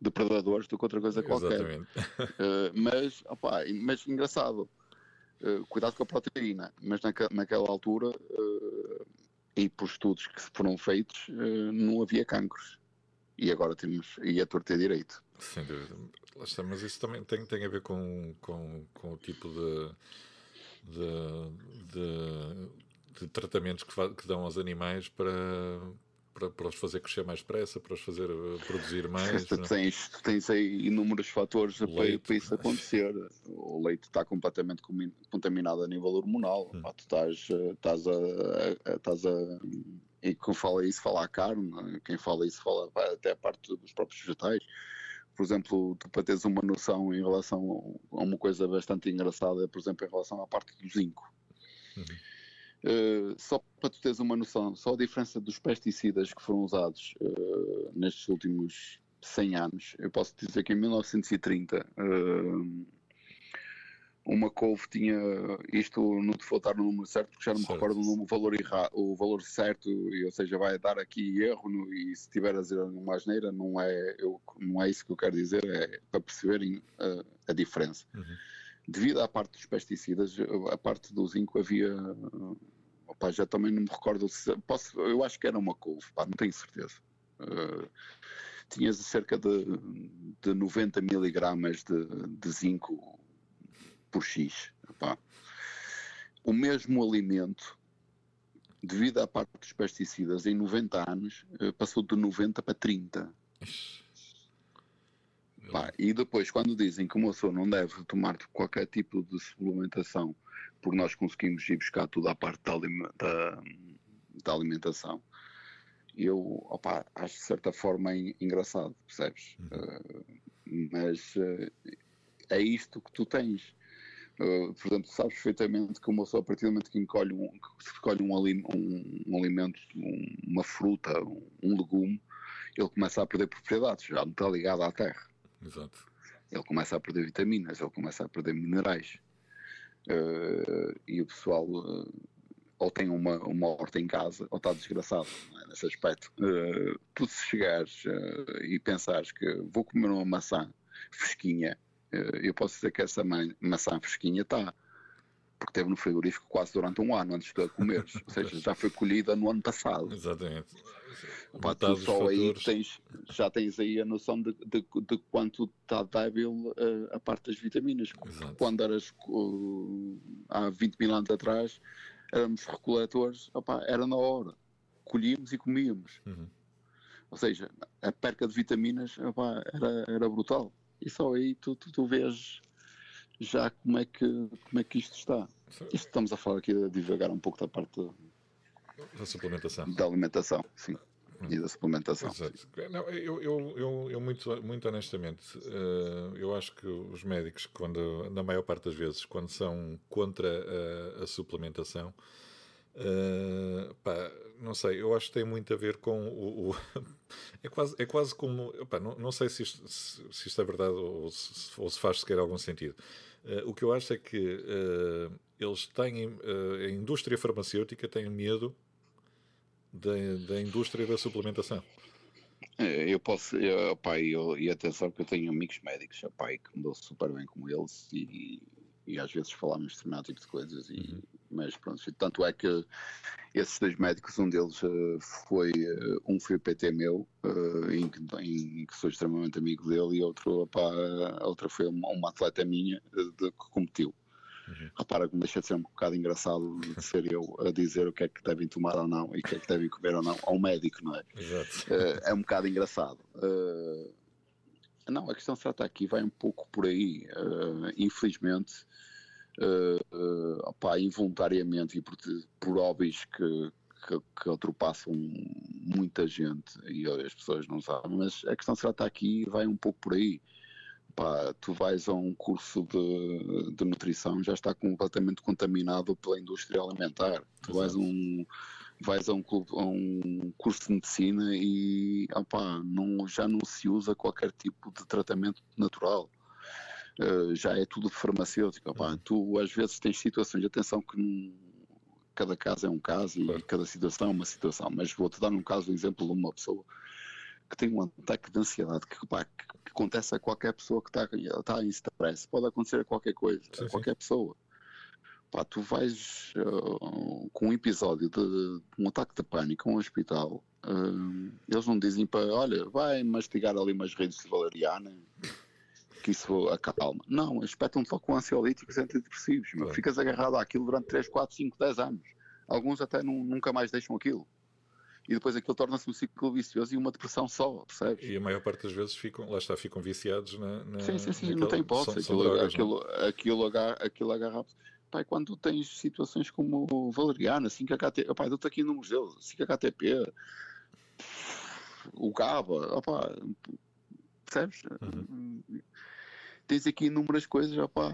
de, predadores do que outra coisa qualquer. Uh, mas, opá, mas engraçado. Uh, cuidado com a proteína, mas naque, naquela altura, uh, e por estudos que foram feitos, não havia cancros. E agora temos, e a torta é direito.
Sem dúvida. Mas isso também tem, tem a ver com, com, com o tipo de, de, de, de tratamentos que, que dão aos animais para, para, para os fazer crescer mais depressa, para os fazer uh, produzir [laughs] mais.
Tu tens, tens aí inúmeros fatores para, para, isso acontecer. O leite está completamente contaminado a nível hormonal. Hum. tu estás, uh, estás a, estás a e quem fala isso fala a carne, é? quem fala isso fala até a parte dos próprios vegetais. Por exemplo, tu, para teres uma noção em relação a uma coisa bastante engraçada, por exemplo, em relação à parte do zinco. Uhum. Uh, só para tu teres uma noção, só a diferença dos pesticidas que foram usados uh, nestes últimos 100 anos, eu posso dizer que em 1930 uh, uma couve tinha isto, não te vou dar o número certo porque já não me certo. recordo o, valor errado, o valor certo, e, ou seja, vai dar aqui erro no, e se tiver a dizer uma asneira, não é, eu, não é isso que eu quero dizer, é para perceberem a diferença. Uhum. Devido à parte dos pesticidas, a parte do zinco havia. Opa, já também não me recordo se. Posso, eu acho que era uma couve, pá, não tenho certeza. Uh, tinhas cerca de, de 90 miligramas de, de zinco por X. Epá. O mesmo alimento, devido à parte dos pesticidas, em 90 anos, eh, passou de 90 para 30. Pá, e depois, quando dizem que uma pessoa não deve tomar qualquer tipo de suplementação, porque nós conseguimos ir buscar tudo à parte da, da, da alimentação, eu opa, acho de certa forma engraçado, percebes? Uhum. Uh, mas uh, é isto que tu tens. Uh, por exemplo, sabes perfeitamente que uma pessoa, a partir do momento que encolhe um, que escolhe um, um, um alimento, um, uma fruta, um, legume, ele começa a perder propriedades, já não está ligado à terra.
Exato.
Ele começa a perder vitaminas, ele começa a perder minerais. Uh, e o pessoal uh, ou tem uma, uma horta em casa ou está desgraçado é? nesse aspecto. tu se chegares e pensares que vou comer uma maçã fresquinha eu posso dizer que essa maçã fresquinha está, porque esteve no frigorífico quase durante um ano antes de a comer, [laughs] ou seja, já foi colhida no ano passado.
Exatamente.
Opa, tu só aí tens, já tens aí a noção de, de, de quanto está débil uh, a parte das vitaminas. Exato. Quando eras uh, há 20 mil anos atrás, éramos recoletores, opa, era na hora. Colhíamos e comíamos. Uhum. Ou seja, a perca de vitaminas era, era brutal e só aí tu, tu, tu vês já como é que, como é que isto está. Isto estamos a falar aqui de divagar um pouco da parte
da suplementação.
Da alimentação, sim. E da suplementação.
Não, eu, eu, eu, eu, muito, muito honestamente, uh, eu acho que os médicos, quando, na maior parte das vezes, quando são contra a, a suplementação, uh, pá, não sei, eu acho que tem muito a ver com o. o [laughs] é, quase, é quase como. Não, não sei se isto, se, se isto é verdade ou se, ou se faz sequer algum sentido. Uh, o que eu acho é que uh, eles têm. Uh, a indústria farmacêutica tem medo da, da indústria da suplementação.
Eu posso, eu, pá, eu, e atenção que eu tenho amigos médicos, pai, que me dou super bem com eles e, e às vezes falamos de determinado tipo de coisas, e, uhum. Mas pronto, tanto é que esses dois médicos, um deles uh, foi, uh, um foi o PT meu, uh, em, que, em, que sou extremamente amigo dele, e outro, pá, a outra foi uma, uma atleta minha de, que competiu. Uhum. Repara que me deixa de ser um bocado engraçado de ser eu a dizer o que é que devem tomar ou não e o que é que devem comer ou não ao médico, não é?
Exato.
é um bocado engraçado. não, a questão está aqui, vai um pouco por aí. infelizmente, uh, opá, involuntariamente e por, por hobbies que, que, que, ultrapassam muita gente e as pessoas não sabem, mas a questão será está aqui vai um pouco por aí. Pá, tu vais a um curso de, de nutrição já está completamente contaminado pela indústria alimentar. Tu vais a um vais a um, a um curso de medicina e opá, não, já não se usa qualquer tipo de tratamento natural. Uh, já é tudo farmacêutico. Uhum. Tu às vezes tens situações, atenção que não, cada caso é um caso e cada situação é uma situação, mas vou-te dar um caso, um exemplo de uma pessoa que tem um ataque de ansiedade que, pá, que, que acontece a qualquer pessoa que está tá em stress, pode acontecer a qualquer coisa, sim, a qualquer sim. pessoa. Pá, tu vais uh, com um episódio de, de, um ataque de pânico a um hospital, uh, eles não dizem para, olha, vai mastigar ali umas redes de valeriana que isso acalma. Não, espetam-te logo com ansiolíticos antidepressivos. Claro. Ficas agarrado àquilo durante 3, 4, 5, 10 anos. Alguns até não, nunca mais deixam aquilo. E depois aquilo torna-se um ciclo vicioso e uma depressão só, percebes?
E a maior parte das vezes ficam, lá está, ficam viciados na. na
sim, sim, sim, naquela, não tem hipótese. São, aquilo, são drogas, aquilo, aquilo, aquilo, agarra, aquilo agarra. Pai, quando tens situações como o Valeriana, 5HT, pai, dou-te aqui números deles, 5HTP, o GABA, opa, percebes? Uhum. Tens aqui inúmeras coisas, opá,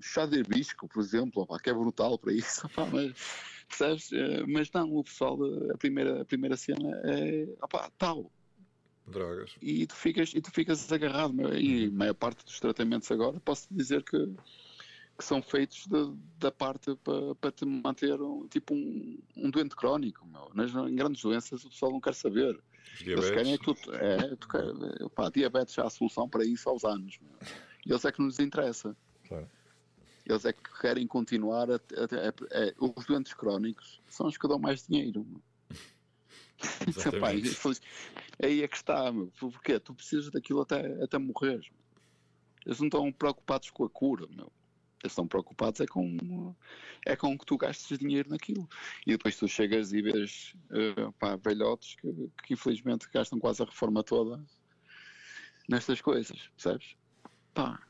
chá de hibisco, por exemplo, opá, que é brutal para isso, [laughs] opá, mas, percebes? Eh, mas não, o pessoal, a primeira, a primeira cena é opá, tal.
Drogas.
E tu ficas, e tu ficas agarrado, meu, e a uhum. maior parte dos tratamentos agora, posso dizer que que são feitos de, da parte para, para te manter um, tipo um, um doente crónico. Meu. Nas, em grandes doenças o pessoal não quer saber. Eles querem é que tu, é, tu quer, pá, diabetes já há solução para isso aos anos. E eles é que nos interessa. Claro. Eles é que querem continuar a, a, a, os doentes crónicos são os que dão mais dinheiro. [laughs] [laughs] Aí é que está, meu. Porquê? Tu precisas daquilo até, até morreres. Eles não estão preocupados com a cura, meu. Eles estão preocupados é com, é com que tu gastes dinheiro naquilo. E depois tu chegas e vês uh, pá, velhotes que, que infelizmente gastam quase a reforma toda nestas coisas, percebes? Pá,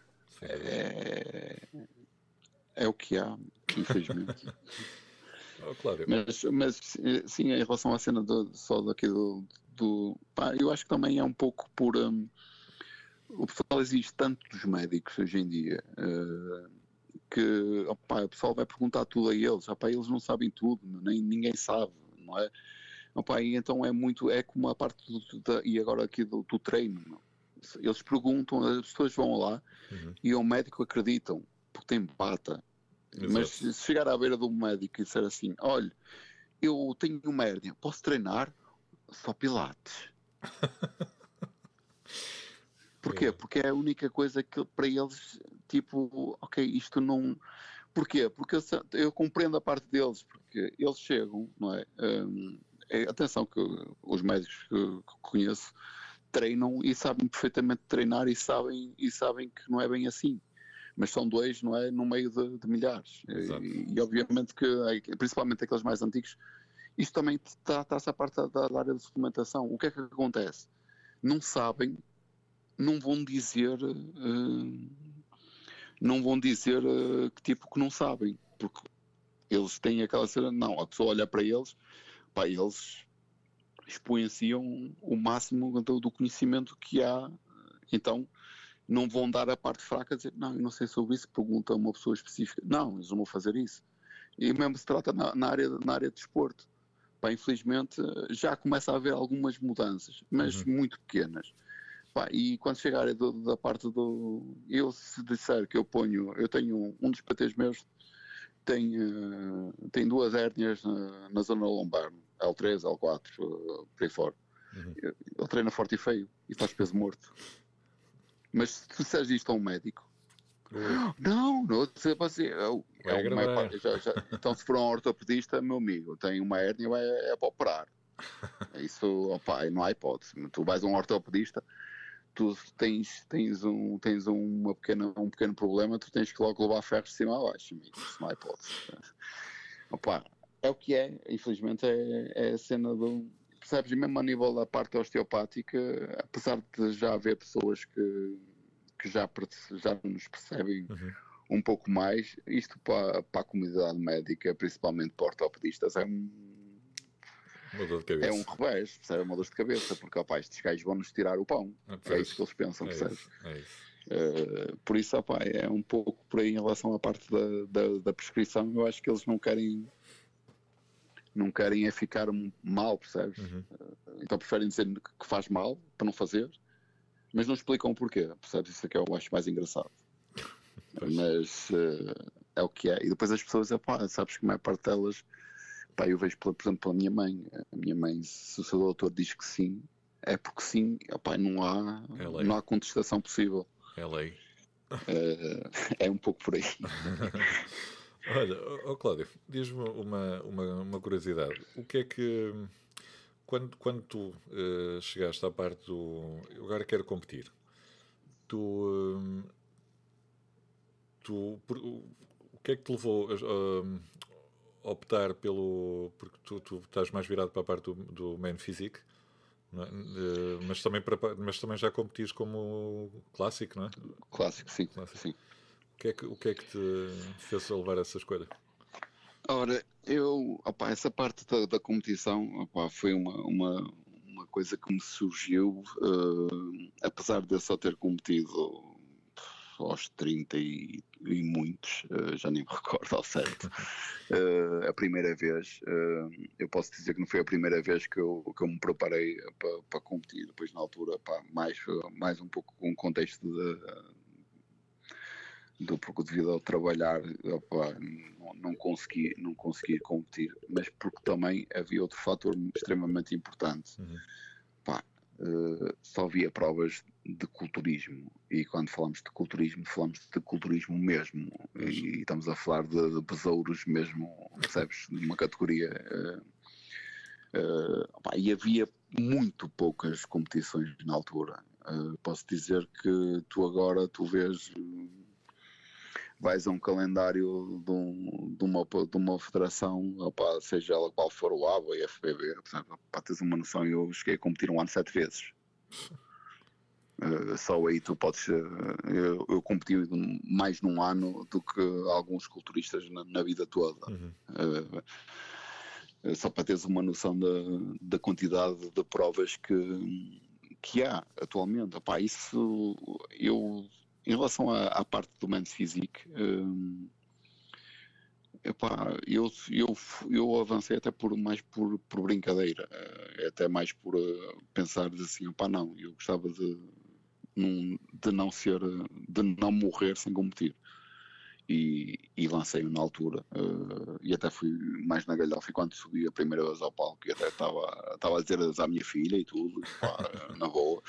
é, é o que há, infelizmente. [laughs]
oh, claro.
mas, mas sim, em relação à cena do, só daqui do, do pá, eu acho que também é um pouco por um, o pessoal existe tanto dos médicos hoje em dia. Uh, que opa, o pessoal vai perguntar tudo a eles, opa, eles não sabem tudo, nem ninguém sabe, não é? Opa, e então é muito, é como a parte do, da, e agora aqui do, do treino, não? eles perguntam, as pessoas vão lá uhum. e o médico acreditam, porque tem bata. Exato. Mas se chegar à beira do médico e disser assim, olha, eu tenho uma hérnia, posso treinar? Só pilates. [laughs] Porquê? É. Porque é a única coisa que para eles, tipo, ok, isto não. Porquê? Porque eu, eu compreendo a parte deles, porque eles chegam, não é? Um, é atenção que os médicos que, que, conheço treinam e sabem perfeitamente treinar e sabem, e sabem que não é bem assim. Mas são dois, não é? No meio de, de milhares. E, e, obviamente que, principalmente aqueles mais antigos, isto também está-se a parte da, da área de suplementação. O que é que acontece? Não sabem não vão dizer uh, não vão dizer uh, que tipo que não sabem, porque eles têm aquela cena, não, a pessoa olha para eles, pá, eles exponenciam o máximo do, do, conhecimento que há, então não vão dar a parte fraca dizer, não, eu não sei sobre isso, pergunta a uma pessoa específica, não, eles não vão fazer isso. E mesmo se trata na, na área, na área de desporto. Pá, infelizmente já começa a haver algumas mudanças, mas uhum. muito pequenas. Pá, e quando chegar do, da parte do. Eu, se disser que eu ponho. Eu tenho um dos patês meus, tem, uh, tem duas hérnias na, na, zona lombar, L3, L4, uh, por aí fora. Uhum. Ele treina forte e feio e faz peso morto. Mas se tu disseres isto a um médico, uhum. não, não, assim, eu, é uma, já, já, então se for um ortopedista, meu amigo, tem uma hérnia, é, é para operar. [laughs] Isso, opa, não há hipótese. Tu vais a um ortopedista, tu tens, tens, um, tens uma pequena, um pequeno problema, tu tens que logo levar ferros de cima a baixo, amigo. Isso não há hipótese. Opa, é o que é, infelizmente é, é a cena do. Percebes? Mesmo a nível da parte osteopática, apesar de já haver pessoas que, que já, já nos percebem uhum. um pouco mais, isto para, para a comunidade médica, principalmente para ortopedistas, é um
uma dor de cabeça.
É um revés, percebe? Uma dor de cabeça, porque opa, estes gajos vão-nos tirar o pão. É, é isso que eles pensam, é percebes? Isso, é. Uh, por isso, opa, é um pouco por aí em relação à parte da, da, da, prescrição. Eu acho que eles não querem não querem é ficar mal, percebes? Uhum. Uh, então preferem dizer que faz mal para não fazer, mas não explicam o porquê, percebes? Isso é que eu acho mais engraçado. [laughs] mas uh, é o que é. E depois as pessoas, opa, sabes que a maior parte delas Pá, eu vejo, por exemplo, pela minha mãe. A minha mãe, se o seu doutor diz que sim, é porque sim, opá, não, há, é não há contestação possível.
É lei.
É, é um pouco por aí. [laughs]
Olha, oh Cláudio, diz-me uma, uma, uma, curiosidade. O que é que. Quando, quando tu uh, chegaste à parte do. Eu agora quero competir. Tu. Uh, tu por, o que é que te levou uh, optar pelo. porque tu, tu estás mais virado para a parte do, do main physique, é? uh, mas, também para, mas também já competis como clássico, não é?
Clássico, sim. Clássico. sim.
O, que é que, o que é que te fez levar a essa escolha?
Ora, eu, opa, essa parte da, da competição opa, foi uma, uma, uma coisa que me surgiu, uh, apesar de eu só ter competido aos 30 e, e muitos, uh, já nem me [laughs] recordo ao certo, uh, a primeira vez. Uh, eu posso dizer que não foi a primeira vez que eu, que eu me preparei para, para competir, depois na altura, pá, mais, mais um pouco com o contexto de, do porque devido ao trabalhar opa, não, não, consegui não consegui competir mas porque também havia outro fator extremamente importante uhum. Pá, uh, só havia provas de culturismo. E quando falamos de culturismo, falamos de culturismo mesmo. E, estamos a falar de, de besouros mesmo, percebes? De uma categoria. Uh, uh, e havia muito poucas competições na altura. Uh, posso dizer que tu agora tu vês vais a um calendário de, um, de, uma, de uma federação, opa, seja ela qual for o ABA e FBB, para teres uma noção, eu cheguei a competir um ano sete vezes. Uh, só aí tu podes. Uh, eu, eu competi mais num ano do que alguns culturistas na, na vida toda. Uhum. Uh, só para teres uma noção da, da quantidade de provas que, que há atualmente. Epá, isso eu em relação à, à parte do men's physique, um, epá, eu, eu, eu avancei até por mais por, por brincadeira, até mais por pensar assim, opá, não, eu gostava de num, de não ser, de não morrer sem competir. E, e lancei-o na altura. Uh, e até fui mais na galhofa quando subi a primeira vez ao palco e até estava a dizer à minha filha e tudo, pá, na boa.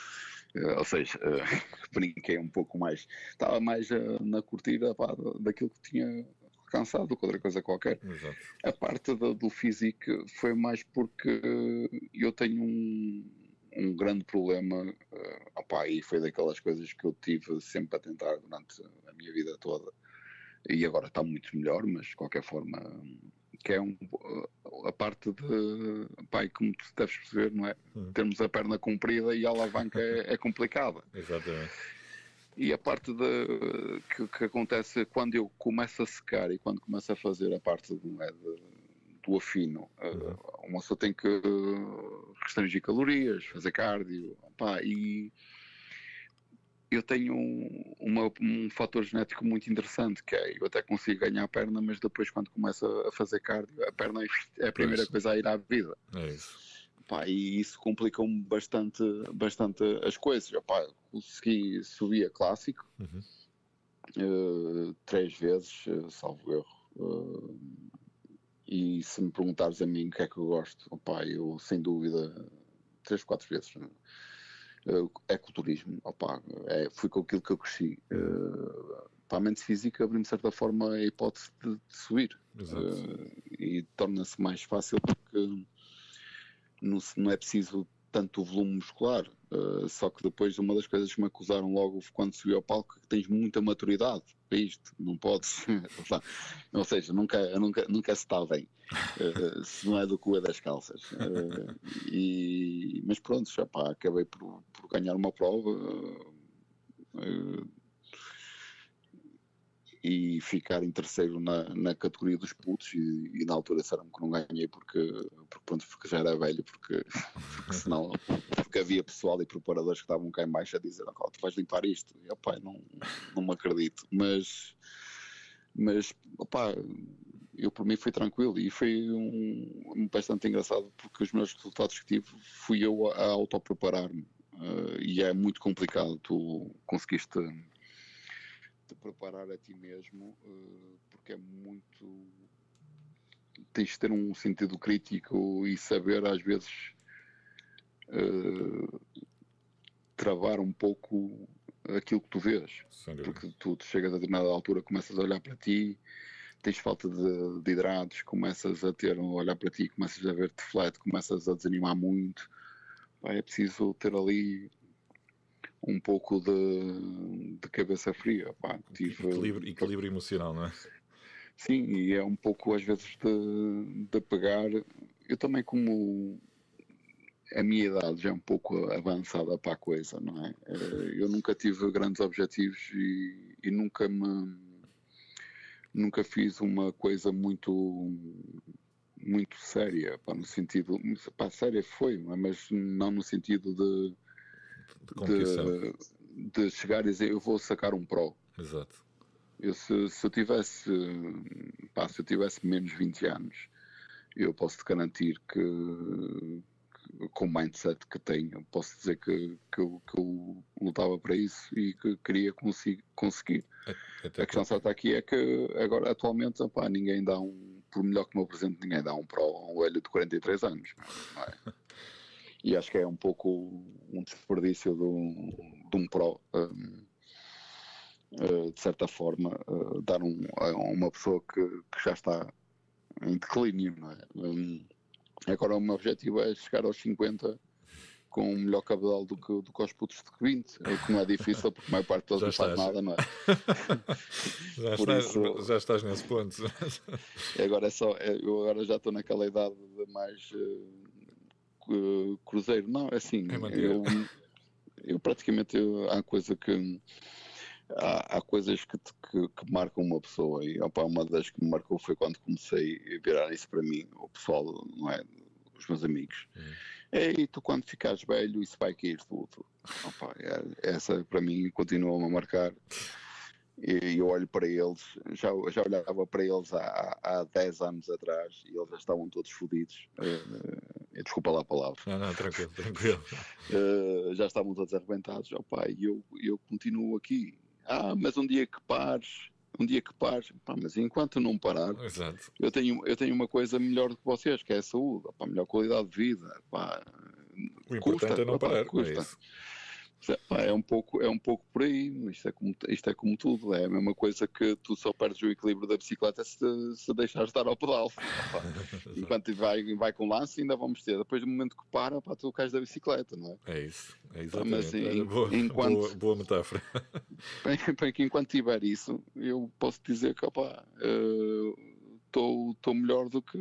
Uh, ou seja, uh, [laughs] brinquei um pouco mais. Estava mais na curtida pá, daquilo que tinha alcançado do que outra coisa qualquer. Exato. A parte do, do físico foi mais porque eu tenho um um grande problema, uh, opá, e foi daquelas coisas que eu tive sempre a tentar durante a minha vida toda, e agora está muito melhor, mas de qualquer forma, que é um, a parte de, pai, como tu deves perceber, não é? Hum. Termos a perna comprida e a alavanca é, é complicada. [laughs]
Exatamente.
E a parte de, que, que, acontece quando eu começo a secar e quando começo a fazer a parte de, é, do afino. Uhum. uma pessoa tem que restringir calorias, fazer cardio, pá, e eu tenho um, uma, um fator genético muito interessante, que é, eu até consigo ganhar a perna, mas depois quando começo a fazer cardio, a perna [laughs] é a primeira coisa a ir à vida.
É isso.
Pá, e isso complicou-me bastante, bastante as coisas. Pá, consegui subir a clássico uhum. uh, três vezes, uh, salvo erro. Uh, e se me perguntares a mim o que é que eu gosto, opa, eu sem dúvida três, quatro vezes. Uh, ecoturismo, opa, é, foi com aquilo que eu cresci. Uh, para a mente física abre-me de certa forma a hipótese de, de subir. Uh, e torna-se mais fácil porque não, não, é preciso tanto volume muscular. Uh, só que depois uma das coisas que me acusaram logo quando subi ao palco é que tens muita maturidade para isto, não podes, [laughs] ou seja, nunca, nunca, nunca se está bem, uh, se não é do cu é das calças. Uh, e, mas pronto, já pá, acabei por, por ganhar uma prova e ficar em terceiro na, na categoria dos putos e, e na altura disseram que não ganhei porque, porque, pronto, porque já era velho, porque, porque senão porque havia pessoal e preparadores que estavam cá em baixo a dizer oh, tu vais limpar isto. E opa, não, não me acredito. Mas mas opa, eu por mim foi tranquilo e foi um, bastante engraçado porque os meus resultados que tive fui eu a, a autopreparar-me. Uh, e é muito complicado tu conseguiste te preparar a ti mesmo, uh, porque é muito. tens de ter um sentido crítico e saber, às vezes, uh, travar um pouco aquilo que tu vês. Porque tu, chegas a determinada altura, começas a olhar para ti, tens falta de, de hidratos, começas a ter a olhar para ti, começas a ver-te flat, começas a desanimar muito. É preciso ter ali um pouco de, de cabeça fria. Pá,
tive, equilíbrio, equilíbrio emocional, não é?
Sim, e é um pouco às vezes de, de pegar. Eu também, como a minha idade já é um pouco avançada para a coisa, não é? Eh, eu nunca tive grandes objetivos e, e nunca me. Nunca fiz uma coisa muito muito séria, pá, no sentido, pá, séria foi, mas não no sentido de de, de, chegar e dizer eu vou sacar um Pro.
Exato.
Eu, se, se, eu tivesse pá, se eu tivesse menos 20 anos, eu posso te garantir que, que com o mindset que tenho, posso dizer que, que, eu, que eu lutava para isso e que queria conseguir. conseguir. Até a questão que... está aqui é que agora atualmente ninguém dá um, por melhor que o meu presente, ninguém dá um Pro a um velho de 43 anos. Não é? [laughs] e acho que é um pouco um desperdício de um, de um pro um, uh, de certa forma uh, dar um, a uma pessoa que, que, já está em declínio não é? Um, agora o meu objetivo é chegar aos 50 com um melhor cabedal do que, do que aos putos de 20, o que não é difícil porque a maior parte deles não faz nada, não é? [laughs]
já, estás, isso, já estás nesse ponto. [laughs]
agora é só, é, eu agora já estou naquela idade de mais uh, uh, Cruzeiro. Não, é assim, é eu, eu praticamente eu, há coisa que há, há coisas que, que, que, marcam uma pessoa e opa, uma das que me marcou foi quando comecei a virar isso para mim, o pessoal, não é? Os meus amigos. Hum. É, e tu quando ficares velho isso vai cair tudo. Opa, é, essa para mim continua a marcar e eu olho para eles, já, já olhava para eles há, há 10 anos atrás e eles já estavam todos fodidos. Uh, desculpa lá a palavra.
Não, não, tranquilo, tranquilo.
Uh, [laughs] já estavam todos arrebentados. Oh, pai, eu, eu continuo aqui. Ah, mas um dia que pares, um dia que pares, pá, mas enquanto não parar,
Exato.
Eu, tenho, eu tenho uma coisa melhor do que vocês, que é a saúde, pá, melhor qualidade de vida. Pá,
o importante custa, é não parar, custa. É isso.
É um pouco, é um pouco por aí, isto é, como, isto é como tudo, é a mesma coisa que tu só perdes o equilíbrio da bicicleta se, se deixares estar ao pedal. [laughs] Enquanto vai, vai com lance, ainda vamos ter. Depois do momento que para, pá, tu cais da bicicleta, não
é? É isso, é exatamente. Mas, boa, enquanto, boa, boa metáfora. [laughs]
Que enquanto tiver isso, eu posso dizer que estou uh, melhor do que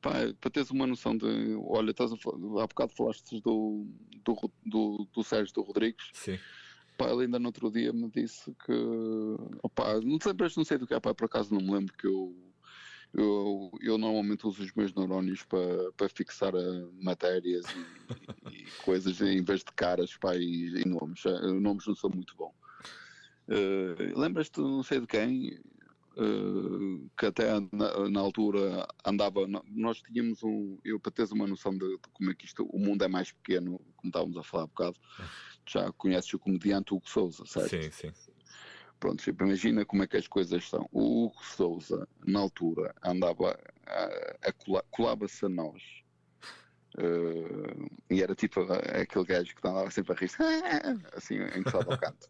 Pá, para teres uma noção de. Olha, estás a, há bocado falaste do, do, do, do Sérgio do Rodrigues.
Sim.
Pá, ele ainda no outro dia me disse que. Opá, não sei, não sei do que é, pá, por acaso não me lembro que eu. Eu, eu normalmente uso os meus neurónios para, para fixar matérias e, [laughs] e coisas em vez de caras pá, e, e nomes. Nomes não são muito bons. Uh, Lembras-te, não sei de quem, que até na, na, altura andava. Nós tínhamos um. Eu, para teres uma noção de, de, como é que isto. O mundo é mais pequeno, como estávamos a falar há bocado. Já conheces o comediante Hugo Souza, certo?
Sim, sim.
Pronto, tipo, imagina como é que as coisas são. O Hugo Souza, na altura, andava a, a colava-se a nós Uh, e era tipo aquele gajo que andava sempre a rir, [laughs] assim, encostado ao canto.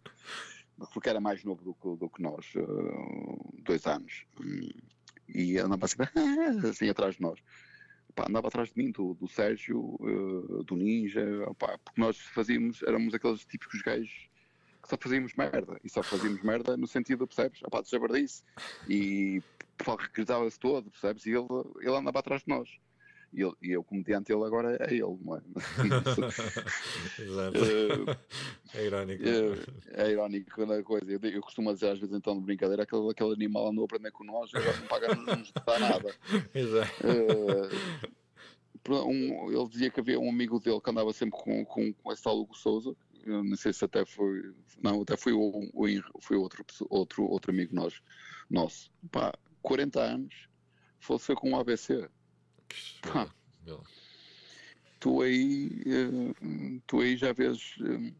Porque era mais novo do que, do que nós, uh, dois anos. E andava sempre [laughs] assim atrás de nós. Andava atrás de mim, do, do Sérgio, uh, do Ninja, porque nós fazíamos, éramos aqueles típicos gajos que só fazíamos merda. E só fazíamos merda no sentido, percebes? Opá, desabardice. E gritava-se todo, percebes? E ele, ele andava atrás de nós. E, ele, e eu, comediante, ele agora é ele, não é? [laughs]
Exato. Uh, é irónico.
É, é irónico na coisa. Eu, eu, costumo dizer às vezes, então, de brincadeira, aquele, aquele animal andou a aprender com nós, agora não paga, não nos dá nada. [laughs]
Exato.
Uh, um, ele dizia que havia um amigo dele que andava sempre com, com, com esse tal Hugo Souza, eu não sei se até foi, não, até foi, o, o foi outro, outro, outro amigo nós, nosso. Pá, 40 anos, faleceu com um ABC. Pá, tu aí, eh, tu aí já vês eh,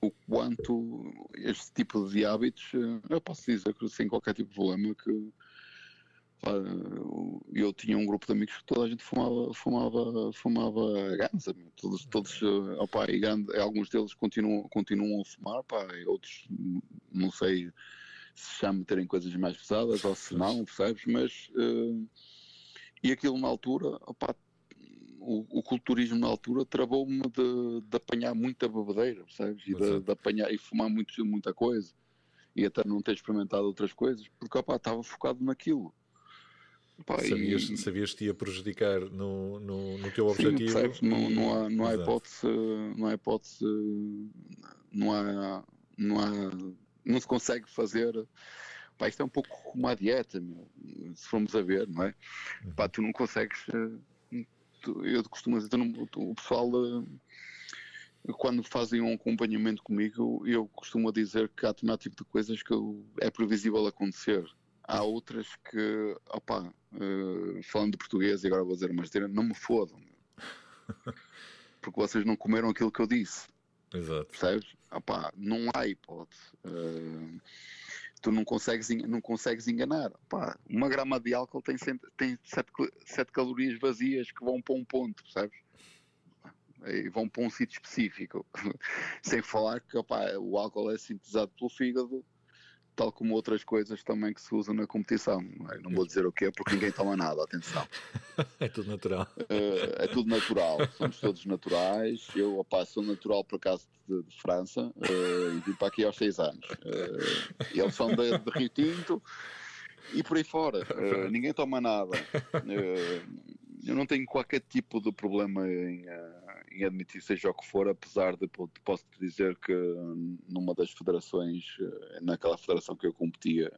o quanto este tipo de hábitos, eh, eu posso dizer que sem qualquer tipo de problema que eu tinha um grupo de amigos que toda a gente fumava, fumava, fumava ganza, todos, todos opa, e alguns deles continuam, continuam a fumar, e outros não sei se chama de terem coisas mais pesadas ou se não, percebes? Mas uh, e aquilo na altura, opa, o, o, culturismo na altura travou-me de, de, apanhar muita bebedeira, percebes? E de, de, apanhar e fumar muito, muita coisa. E até não ter experimentado outras coisas, porque opa, estava focado naquilo.
Pá, sabias, e... sabias que te ia prejudicar no, no, no teu objetivo?
Sim, não, não, há, não há hipótese, não há hipótese, não há, não há, não se consegue fazer. Pá, isto é um pouco como a dieta, meu, se formos a ver, não é? Uhum. Pá, tu não consegues. Eh, tu, eu costumo dizer, não, o pessoal eh, quando fazem um acompanhamento comigo, eu costumo dizer que há determinado tipo de coisas que é previsível acontecer há outras que, opá, uh, falando de português, e agora vou dizer uma esteira, não me fodam. [laughs] Porque vocês não comeram aquilo que eu disse.
Exato.
Percebes? Opá, não há hipótese. Uh, tu não consegues, não consegues enganar. Opá, uma grama de álcool tem, tem 7, 7 calorias vazias que vão para um ponto, percebes? E vão para um sítio específico. [laughs] Sem falar que o álcool é sintetizado pelo fígado tal como outras coisas também que se usam na competição. Não, é? vou dizer o que é porque ninguém toma nada, atenção. [laughs]
é tudo natural.
Uh, é tudo natural, somos todos naturais. Eu, opa, sou natural por acaso de, de França uh, e vim para aqui aos seis anos. Uh, eles são de, de Rio Tinto e por aí fora. ninguém toma nada. eu não tenho qualquer tipo de problema em em admitir seja o que for, apesar de posso te dizer que numa das federações, eh, naquela federação que eu competia,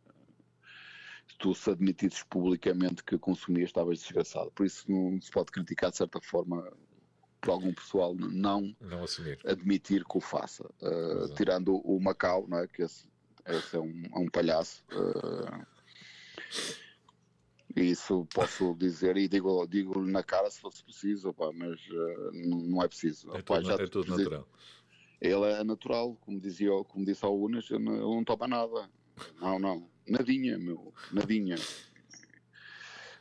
tu se admitisses publicamente que consumias, estavas desgraçado. Por isso não se pode criticar de certa forma por algum pessoal não,
não
admitir que o faça. Uh, tirando o Macau, não é? que esse, esse é, um, é um palhaço. Uh, isso posso dizer e digo, digo na cara se fosse preciso, opa, mas uh, não é preciso.
É opa, tudo, é tudo natural.
Ele é natural, como, dizia, como disse ao Unas, ele não toma nada. Não, não, nadinha, meu, nadinha.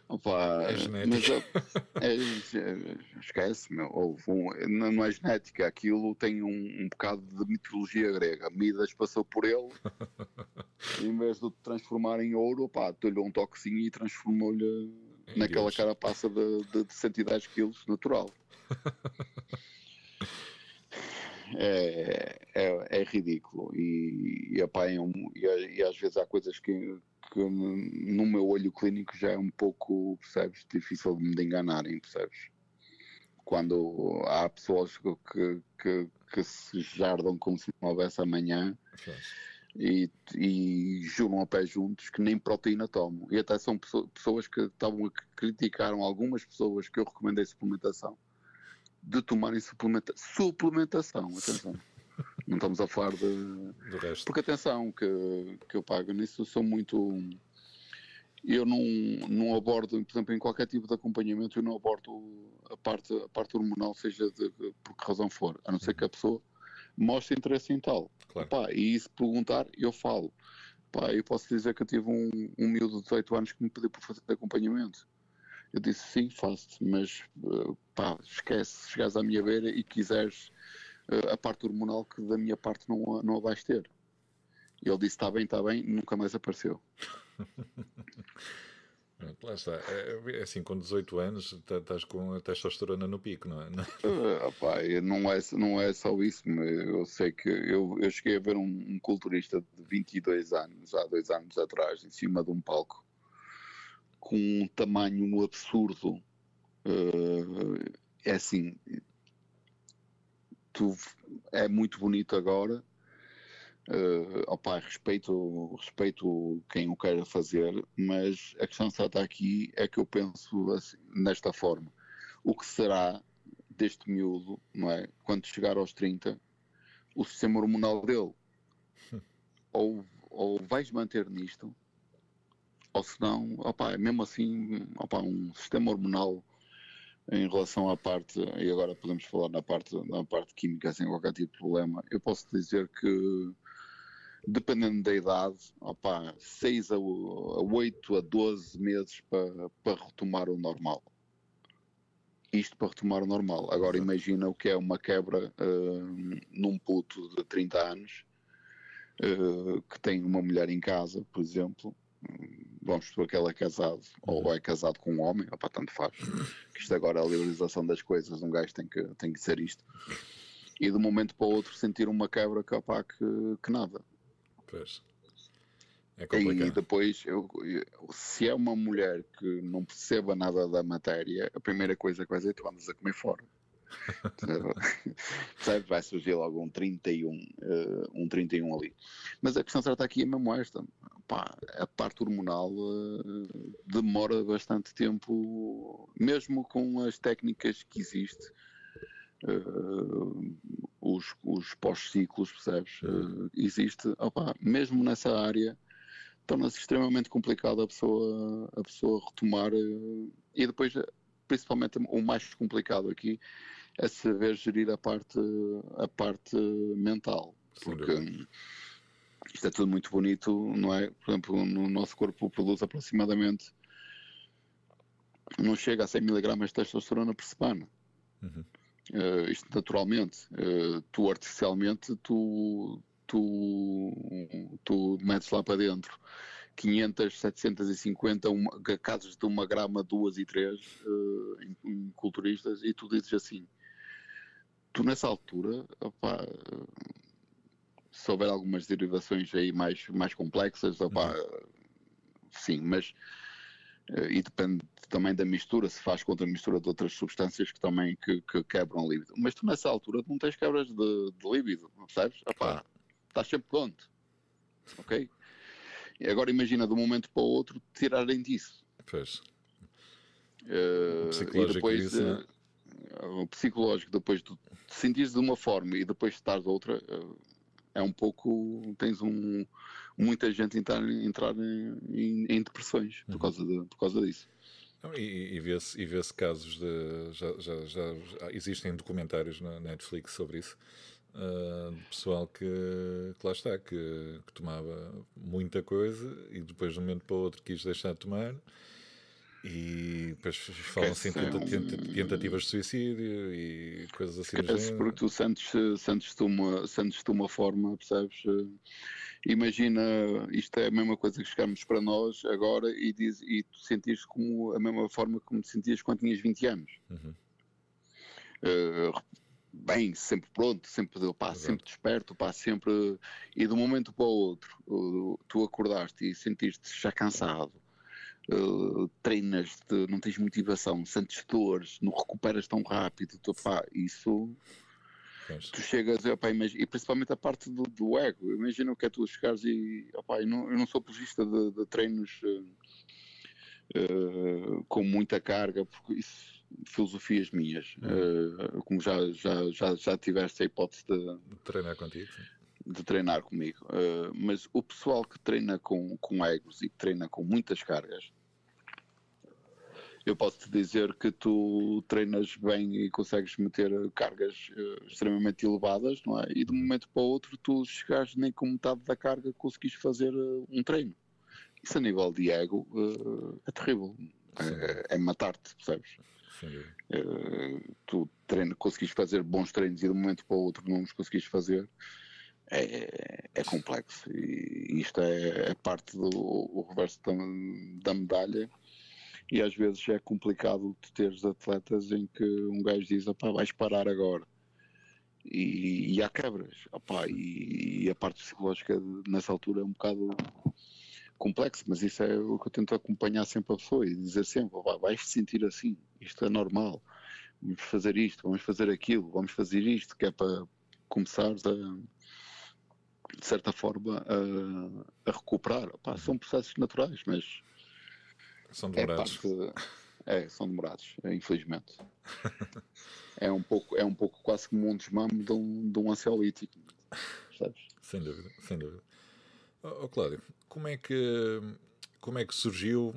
Opa,
é genética. [laughs]
É, é, esquece, meu, ou, um, não é genética, aquilo tem um, um bocado de mitologia grega. Midas passou por ele, [laughs] em vez de transformar em ouro, pá, deu-lhe um toquezinho e transformou-lhe naquela Deus. carapaça de, de, de 110 quilos, natural. [laughs] É, é, é, ridículo e, e, opa, é um, e, e, às vezes há coisas que, que no meu olho clínico já é um pouco, percebes, difícil de me enganarem, percebes? Quando há pessoas que, que, que se jardam como se não houvesse amanhã e, e juram a pé juntos que nem proteína tomam. E até são pessoas que estavam a criticaram algumas pessoas que eu recomendei suplementação de tomarem suplementa suplementação. Atenção. Não estamos a falar de.
Do resto.
Porque atenção, que, que eu pago nisso, sou muito. Eu não, não abordo, por exemplo, em qualquer tipo de acompanhamento, eu não abordo a parte, a parte hormonal, seja de, por que razão for, a não ser que a pessoa mostre interesse em tal.
Claro.
Pá, e se perguntar, eu falo. Pá, eu posso dizer que eu tive um, um miúdo de 18 anos que me pediu para fazer acompanhamento. Eu disse sim, faço, mas uh, pá, esquece, se chegares à minha beira e quiseres a parte hormonal que da minha parte não, não a vais ter. E ele disse: está bem, está bem, nunca mais apareceu. [laughs]
Lá está. É, é, assim, com 18 anos, tá, estás com a testosterona no pico, não é? Não, [laughs]
uh, opá, não, é, não é só isso, mas eu sei que eu, eu cheguei a ver um, um, culturista de 22 anos, há dois anos atrás, em cima de um palco, com um tamanho absurdo. Uh, é assim, tu, é muito bonito agora, Uh, opa, respeito, respeito quem o queira fazer, mas a questão que está aqui é que eu penso assim, nesta forma: o que será deste miúdo, não é? Quando chegar aos 30, o sistema hormonal dele? [laughs] ou, ou vais manter nisto, ou se não, opa, mesmo assim, opa, um sistema hormonal em relação à parte, e agora podemos falar na parte, na parte química sem qualquer tipo de problema, eu posso dizer que dependendo da idade, opa, 6 a, a 8 a 12 meses para, para retomar o normal. Isto para retomar o normal. Agora imagina o que é uma quebra uh, num puto de 30 anos uh, que tem uma mulher em casa, por exemplo. Vamos supor que ele é casado ou é casado com um homem, opa, tanto faz. Que isto agora é a liberalização das coisas, um gajo tem que, tem que ser isto. E de um momento para o outro sentir uma quebra que, opa, que, que nada.
Pois.
É complicado. E depois, eu, se é uma mulher que não perceba nada da matéria, a primeira coisa que vai dizer é tu andas a comer fora. [laughs] Percebe? Vai surgir logo um 31, uh, eh, um 31 ali. Mas a questão certa aqui é mesmo esta. Pá, a parte hormonal uh, demora bastante tempo, mesmo com as técnicas que existem uh, os, os pós-ciclos, percebes? Existe, opa, mesmo nessa área, torna-se extremamente complicado a pessoa, a pessoa retomar e depois, principalmente, o mais complicado aqui é saber gerir a parte, a parte mental. Porque isto é tudo muito bonito, não é? Por exemplo, no nosso corpo produz aproximadamente não chega a 100 miligramas de testosterona por semana. Uhum. Uh, isto naturalmente, uh, tu artificialmente, tu, tu, tu metes lá para dentro 500, 750 uma, casos de uma grama, duas e três uh, em, em, culturistas e tu dizes assim, tu nessa altura, opa, se houver algumas derivações aí mais, mais complexas, opa, uhum. sim, mas e depende também da mistura, se faz contra a mistura de outras substâncias que também que, que quebram líbido. Mas tu nessa altura não tens quebras de, de líbido, percebes? Epá, estás sempre pronto, ok? E agora imagina de um momento para o outro tirarem disso.
Pois.
Uh, e depois isso, uh, o psicológico depois tu te sentires de uma forma e depois estás de outra uh, é um pouco tens um muita gente entrar, entrar em, em, depressões por, uhum. causa de, por causa disso.
E, e vê-se vê casos de. Já, já, já, já, existem documentários na Netflix sobre isso. Uh, de pessoal que, que lá está, que, que, tomava muita coisa e depois de um momento para o outro quis deixar de tomar. E depois falam-se em tentativas de suicídio e coisas assim.
Esquece, porque tu sentes, sentes-te uma, sentes uma forma, percebes? imagina, isto é a mesma coisa que chegamos para nós agora e, diz, e tu sentires como a mesma forma como te sentias quando tinhas 20 anos. Uhum. Uh, bem, sempre pronto, sempre, pá, sempre desperto, pá, sempre. E de um momento para o outro, tu acordaste e sentiste já cansado, uh, treinas, não tens motivação, sentes dores, não recuperas tão rápido, tu, pá, isso Tu chegas, opa, imagina, e principalmente a parte do, do ego. Imagina o que é tu chegares e opa, eu, não, eu não sou apologista de, de, treinos uh, uh, com muita carga, porque isso filosofias minhas. Uh, como já, já, já, já tiveste a hipótese de,
de treinar contigo. Sim.
De treinar comigo. mas o pessoal que treina com, com egos e que treina com muitas cargas eu posso te dizer que tu treinas bem e consegues meter cargas uh, extremamente elevadas, não é? E de um momento para o outro tu chegares nem com metade da carga conseguis fazer uh, um treino. Isso a nível de ego uh, é terrível. é, é matar-te, percebes? Uh, tu treino, conseguis fazer bons treinos e de um momento para o outro não os conseguis fazer, é, é complexo. E isto é, é parte do reverso da, da, medalha. E às vezes é complicado tu teres atletas em que um gajo diz: vais parar agora. E, e há quebras. Opá, e, e, a parte psicológica nessa altura é um bocado complexo, mas isso é o que eu tento acompanhar sempre a pessoa e dizer sempre: vais te sentir assim, isto é normal. Vamos fazer isto, vamos fazer aquilo, vamos fazer isto, que é para começares a de certa forma, a, a recuperar. Uhum. são processos naturais, mas.
São demorados.
É, parte, é são demorados, infelizmente. [laughs] é, um pouco, é um pouco quase como um desmame de um, de um ansiolítico. Sabes?
Sem dúvida, sem dúvida. Oh, Cláudio, como é que como é que surgiu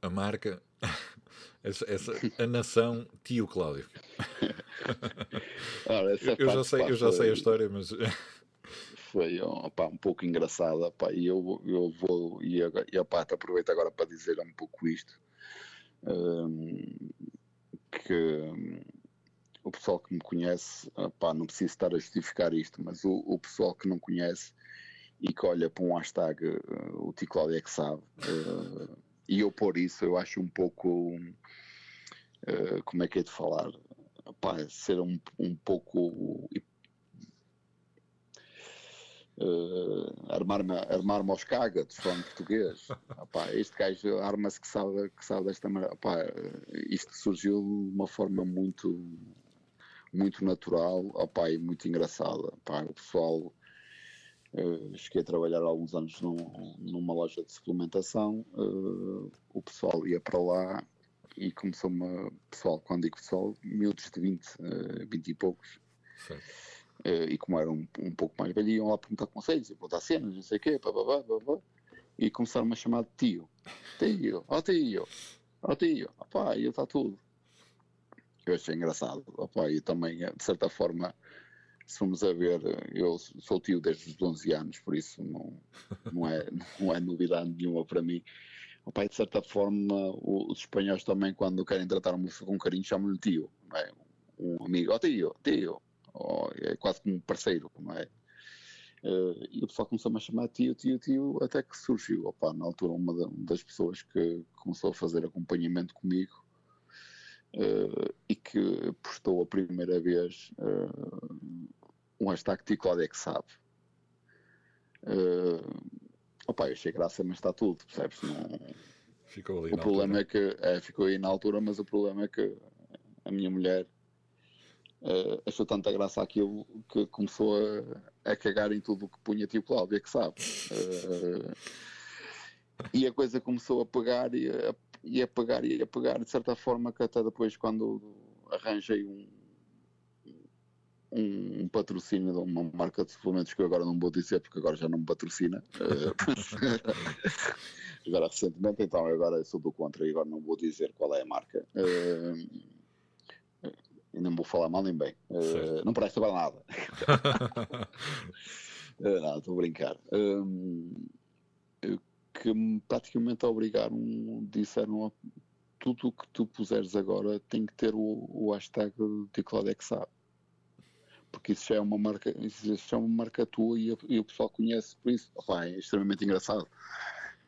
a marca, [laughs] essa, essa a nação Tio Cláudio? [laughs] Ora, eu já sei, eu já sei a história, mas
foi um pouco engraçada e eu, eu vou e, e opa, aproveito agora para dizer um pouco isto um, que um, o pessoal que me conhece não preciso estar a justificar isto mas o, o, pessoal que não conhece e que olha para um hashtag uh, o Ticlódio é que sabe uh, e eu por isso eu acho um pouco uh, como é que é de falar? Ser um, um pouco uh, armar-me armar aos cagas, falando português. [laughs] Opá, este gajo arma-se que sabe, que sabe desta maneira. Opá, isto surgiu de uma forma muito, muito natural opá, e muito engraçada. Opá, o pessoal. Uh, cheguei a trabalhar há alguns anos num, numa loja de suplementação. Uh, o pessoal ia para lá e começou-me. Pessoal, quando digo pessoal, miúdos de 20, uh, 20 e poucos. Certo e como eram um, um, pouco mais velhos, iam lá perguntar conselhos, perguntar cenas, não sei o quê, pá, pá, pá, pá, e começaram-me a chamar de tio. Tio, ó oh, tio, ó oh, tio, opá, e está tudo. Eu achei engraçado, opá, e também, de certa forma, se formos a ver, eu sou tio desde os 11 anos, por isso não, não, é, [laughs] não é novidade nenhuma para mim. Opa, de certa forma, os espanhóis também, quando querem tratar pessoa com carinho, chamam-lhe tio, é? Um amigo, ó oh, tio, tio, ou é quase como um parceiro, não é? Uh, e o pessoal começou-me a chamar tio, tio, tio, até que surgiu, opa, na altura, uma das pessoas que começou a fazer acompanhamento comigo uh, e que postou a primeira vez uh, um hashtag Cláudio é que sabe. Opa, eu achei graça, mas está tudo, percebes? Não...
Ficou ali
o problema altura. é que é, ficou aí na altura, mas o problema é que a minha mulher uh, achou tanta graça aquilo que começou a, a cagar em tudo o que punha tio Cláudio, é que sabe. Uh, e a coisa começou a pegar e a, e a pegar e a pegar, de certa forma, que até depois, quando arranjei um, um, patrocínio de uma marca de suplementos que eu agora não vou dizer porque agora já não me patrocina. [laughs] Uh, agora recentemente, então agora sou do contra e agora não vou dizer qual é a marca. E não vou falar mal nem bem. Uh, não presta para nada. uh, [laughs] não, estou a brincar. Um, que me praticamente obrigaram, disseram tudo o que tu puseres agora tem que ter o, o hashtag de Clodex porque isso já é uma marca, isso já é uma marca tua e, e o pessoal conhece por isso. Opa, é extremamente engraçado.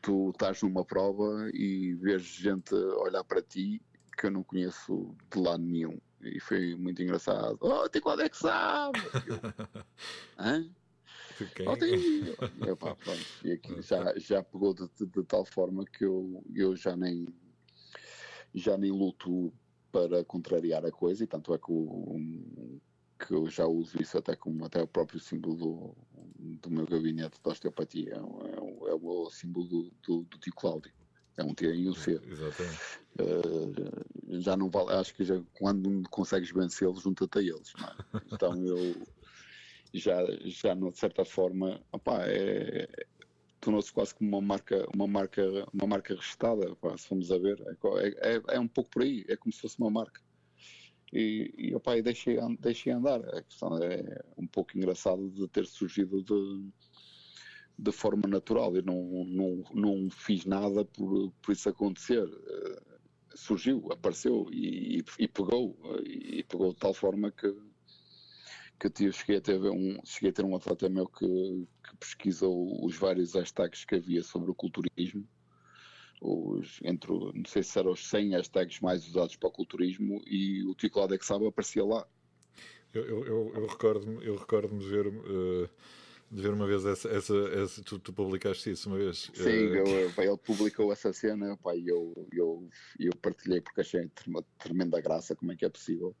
Tu estás numa prova e vês gente olhar para ti que eu não conheço de lado nenhum e foi muito engraçado. Oh, tem qual é que sabe? Eu, [laughs] Hã? Okay. Oh, tem. [laughs] Eu, pá, pronto. E aqui já, já pegou de, de, de, tal forma que eu, eu já nem já nem luto para contrariar a coisa e tanto é que, o, que eu já uso isso até como até o próprio símbolo do, do meu gabinete de osteopatia é, é, é o símbolo do, do, do tio Cláudio é um T e um C.
Exatamente.
Uh, já não vale, acho que já, quando consegues vencê-los, junta-te a eles. É? Então eu já, já de certa forma, opá, é, tornou-se quase como uma marca, uma marca, uma marca registada, opá, se formos a ver. É, é, é, um pouco por aí, é como se fosse uma marca. E, e, opá, e deixei, deixei andar. A questão é um pouco engraçado de ter surgido de de forma natural. Eu não, não, não fiz nada por, por isso acontecer. surgiu, apareceu e, e, pegou, e pegou de tal forma que, que eu cheguei a ter um, cheguei a ter um atleta meu que, que pesquisou os vários hashtags que havia sobre o culturismo, os, entre, não sei se eram os 100 hashtags mais usados para o culturismo e o Tico Ladexaba aparecia lá.
Eu, eu, eu, recordo-me recordo ver uh, de ver uma vez essa, essa, essa tu, tu, publicaste isso uma vez.
Sim, uh... eu, ele publicou essa cena e eu, eu, eu partilhei porque achei uma tremenda graça como é que é possível.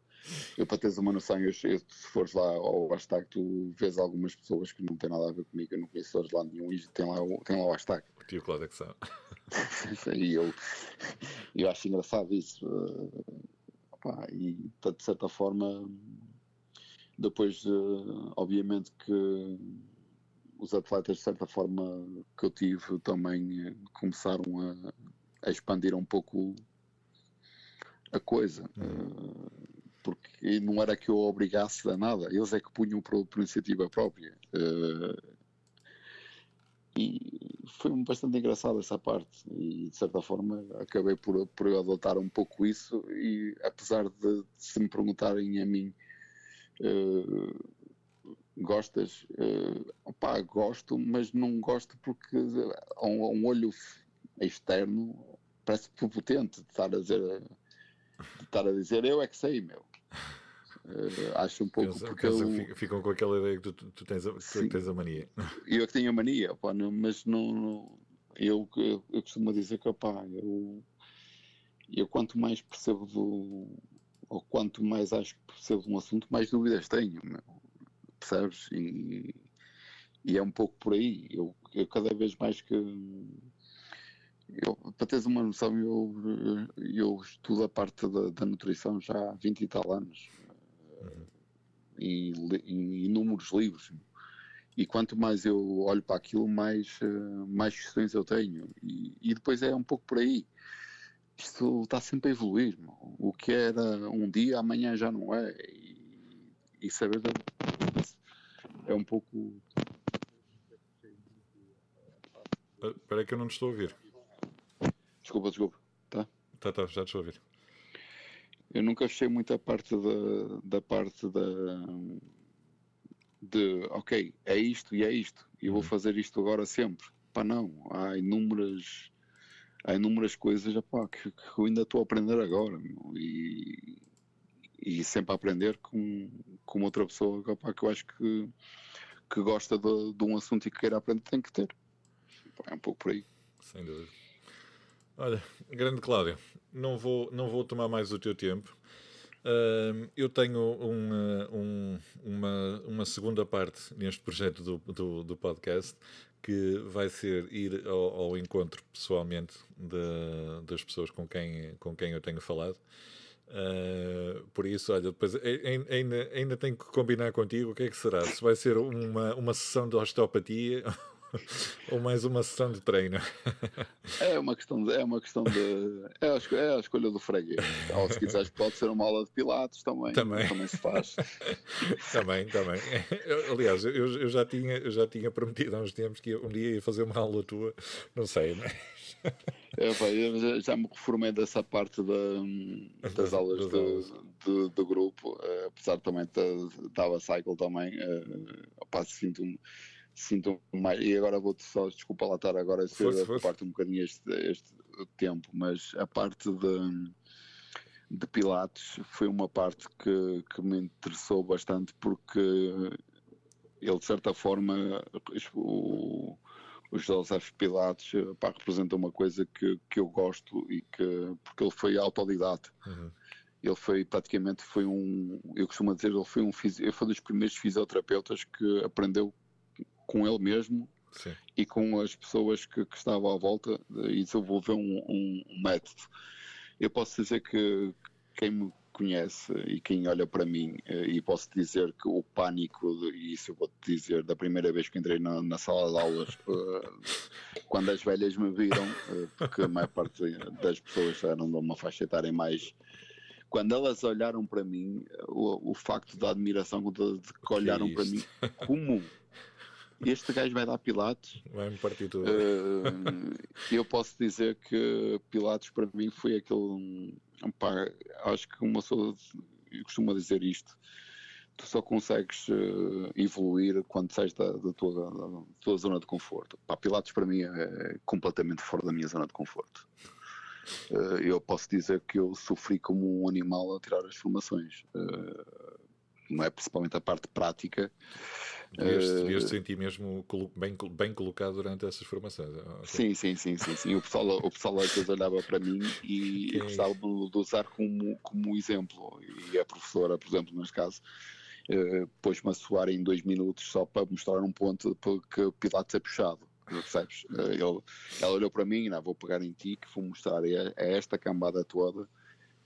Eu, para teres uma noção, eu, se fores lá ao hashtag, tu vês algumas pessoas que não têm nada a ver comigo, eu não conheço lá nenhum e tem lá, tem lá o hashtag.
O tio Cláudio é que sabe. [laughs]
e eu, eu acho engraçado isso. Uh, pá, e de certa forma, depois, obviamente que os atletas, de certa forma, que eu tive também eh, começaram a, a, expandir um pouco a coisa. Uhum. Uh, porque não era que eu obrigasse a nada, eles é que punham por, por iniciativa própria. Uh, e foi bastante engraçado essa parte e de certa forma acabei por, por adotar um pouco isso e apesar de, de se me perguntarem a mim uh, gostas? Uh, opá, gosto, mas não gosto porque a um, a um olho externo parece prepotente de estar a dizer, de estar a dizer eu é que sei, meu. Uh, acho um pouco
pensa, porque pensa, eu... ficam com aquela ideia que tu, tu, tens, a, tu tens a mania.
Eu é que tenho a mania, opá, não, mas não, não eu, eu, eu, costumo dizer que opá, eu, eu quanto mais percebo do, ou quanto mais acho que percebo de um assunto, mais dúvidas tenho. Meu percebes? E, e é um pouco por aí. Eu, eu cada vez mais que. Eu, para teres uma noção, eu, eu estudo a parte da, da nutrição já há 20 e tal anos. Uhum. Em inúmeros livros. E quanto mais eu olho para aquilo, mais, mais questões eu tenho. E, e depois é um pouco por aí. Isto está sempre a evoluir. O que era um dia, amanhã já não é. E, e saber é um pouco.
Espera que eu não te estou a ouvir.
Desculpa, desculpa. Tá?
Tá, tá, já te estou a ouvir.
Eu nunca fechei muito a parte da, da parte da. de ok, é isto e é isto, e vou uhum. fazer isto agora sempre. Pá, não. Há inúmeras. Há inúmeras coisas epá, que, que eu ainda estou a aprender agora. Meu, e, e sempre a aprender com, com outra pessoa opa, que eu acho que, que gosta de, de, um assunto e que queira aprender, tem que ter. É um pouco por aí.
Sem dúvida. Olha, grande Cláudio, não vou, não vou tomar mais o teu tempo. Uh, eu tenho um, um, uma, uma segunda parte neste projeto do, do, do podcast que vai ser ir ao, ao encontro pessoalmente de, das pessoas com quem, com quem eu tenho falado. Uh, por isso, olha, depois ainda, ainda tenho que combinar contigo o que é que será. Se vai ser uma, uma sessão de osteopatia [laughs] ou mais uma sessão de treino.
É uma questão de, é uma questão de é a, escolha, é a escolha do freguês. Ou se quiseres pode ser uma aula de pilates também. Também, também se faz. [laughs]
também, também. Eu, aliás, eu, eu, já tinha, eu já tinha prometido há uns tempos que um dia ia fazer uma aula tua, não sei, mas
é, já, me reformei dessa parte da, das aulas do, do, do, grupo, uh, apesar também de estava cycle também, uh, sinto-me sinto mais, e agora vou-te só, desculpa lá estar agora a ser a parte um bocadinho este, este tempo, mas a parte de, de Pilates foi uma parte que, que me interessou bastante porque ele de certa forma o, o Joseph Pilates eh, pá, representa uma coisa que, que eu gosto e que porque ele foi autodidata. Uhum. Ele foi praticamente foi um, eu costumo dizer, ele foi um ele foi dos primeiros fisioterapeutas que aprendeu com ele mesmo Sim. e com as pessoas que, que, estavam à volta e desenvolveu um, um, um método. Eu posso dizer que quem me conhece e quem olha para mim, eh, e posso dizer que o pânico, e isso eu vou-te dizer, da primeira vez que entrei na, na sala de aulas, eh, quando as velhas me viram, eh, porque a maior parte das pessoas eram de uma faixa etária mais. Quando elas olharam para mim, o, o facto da admiração que olharam é para mim, como este gajo vai dar Pilates.
Vai-me partir tudo.
Uh, eu posso dizer que Pilates para mim foi aquele. Pá, acho que uma pessoa costuma dizer isto. Tu só consegues uh, evoluir quando sais da, da, tua, da, tua, zona de conforto. Pá, Pilates para mim é completamente fora da minha zona de conforto. Uh, eu posso dizer que eu sofri como um animal a tirar as formações. Não é principalmente a parte prática
Devias-te uh, sentir mesmo bem, bem colocado durante essas formações.
Sim, sim, sim, sim, sim. O pessoal, o pessoal às vezes olhava para mim e, gostava de usar como, como exemplo. E a professora, por exemplo, neste caso, uh, pôs-me a soar em dois minutos só para mostrar um ponto que o Pilates é puxado. Percebes? Uh, ela olhou para mim, não, vou pegar em ti, que vou mostrar a, a esta cambada toda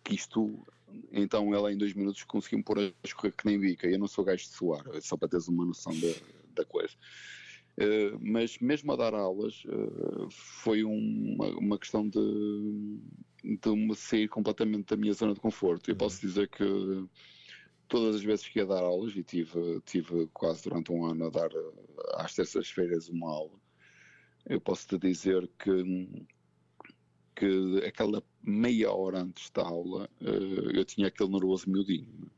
que isto então ela em dois minutos conseguiu-me pôr a escorrer que nem bica. Eu não sou gajo de suar, só para teres uma noção da, da coisa. Uh, mas mesmo a dar aulas uh, foi uma, uma questão de, de me sair completamente da minha zona de conforto. Eu uhum. posso dizer que todas as vezes que ia dar aulas, e tive, tive quase durante um ano a dar eh, às terças-feiras uma aula, eu posso te dizer que que aquela meia hora antes da aula uh, eu tinha aquele nervoso miudinho.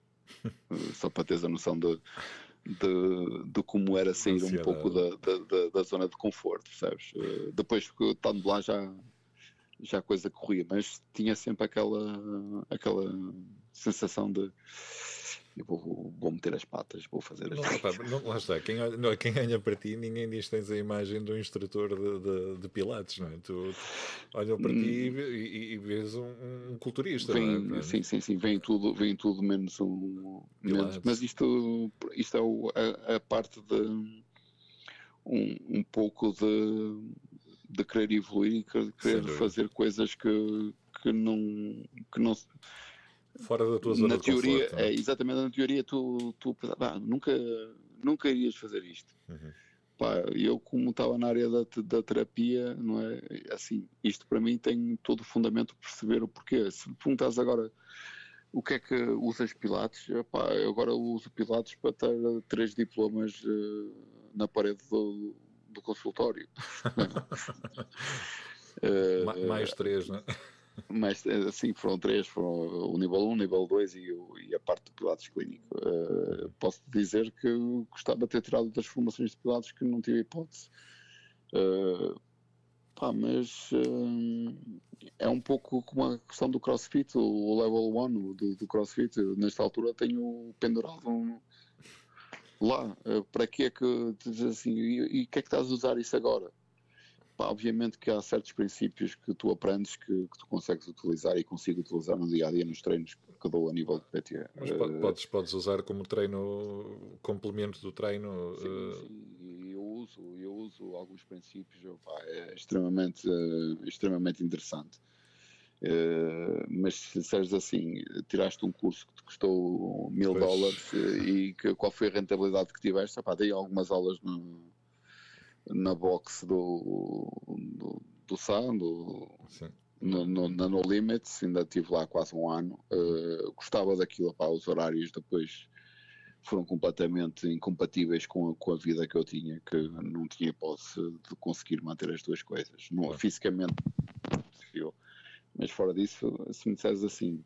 Uh, [laughs] só para teres a noção de, de, de como era sair um pouco da, da, da, zona de conforto, percebes? Uh, depois, estando lá, já, já a coisa corria, mas tinha sempre aquela, aquela sensação de eu vou, vou meter as patas, vou fazer as
não, não, lá está, quem, não, quem ganha para ti, ninguém diz que tens a imagem do instrutor de, de, de Pilates, não é? Tu, tu olha para hum. ti e, e, e, vês um, um culturista,
vem,
não é?
Sim, sim, sim, vem tudo, vem tudo menos um. Menos, mas isto, isto é a, a parte de um, um pouco de, de querer evoluir e querer fazer coisas que, que não. Que não
Fora da tua zona
na
de
teoria,
conforto, é?
é, exatamente, na teoria tu, tu nunca, nunca irias fazer isto.
Uhum.
Pá, eu como estava na área da, da terapia, não é? Assim, isto para mim tem todo o fundamento de perceber o porquê. Se me perguntas agora o que é que usas Pilates, pá, eu agora uso Pilates para ter três diplomas uh, na parede do, do consultório. [laughs]
uh, [laughs] mais três, não é?
Mas assim foram três, foram o nível 1, o nível 2 e, e, a parte do Pilates clínico. Uh, posso dizer que gostava de ter tirado outras formações de Pilates que não tive hipótese. Uh, pá, mas uh, é um pouco como a questão do CrossFit, o level 1 do, do CrossFit. nesta altura tenho pendurado lá. para que é que assim, e o que é que estás a usar isso agora? Pá, obviamente que há certos princípios que tu aprendes que, que, tu consegues utilizar e consigo utilizar no dia a dia nos treinos que dou a nível de PT.
Mas uh, podes, podes usar como treino, complemento do treino.
Sim, uh... sim, eu uso, eu uso alguns princípios, pá, é extremamente, uh, extremamente interessante. Uh, mas se disseres assim, tiraste um curso que te custou mil pois. dólares e que, qual foi a rentabilidade que tiveste? Pá, dei algumas aulas no, na box do, do, do Sam, do, no, no, na No Limits, ainda estive lá quase um ano. Uh, gostava daquilo, pá, os horários depois foram completamente incompatíveis com a, com a vida que eu tinha, que não tinha hipótese de conseguir manter as duas coisas. Não, Fisicamente, possível. Mas fora disso, se me disseres assim,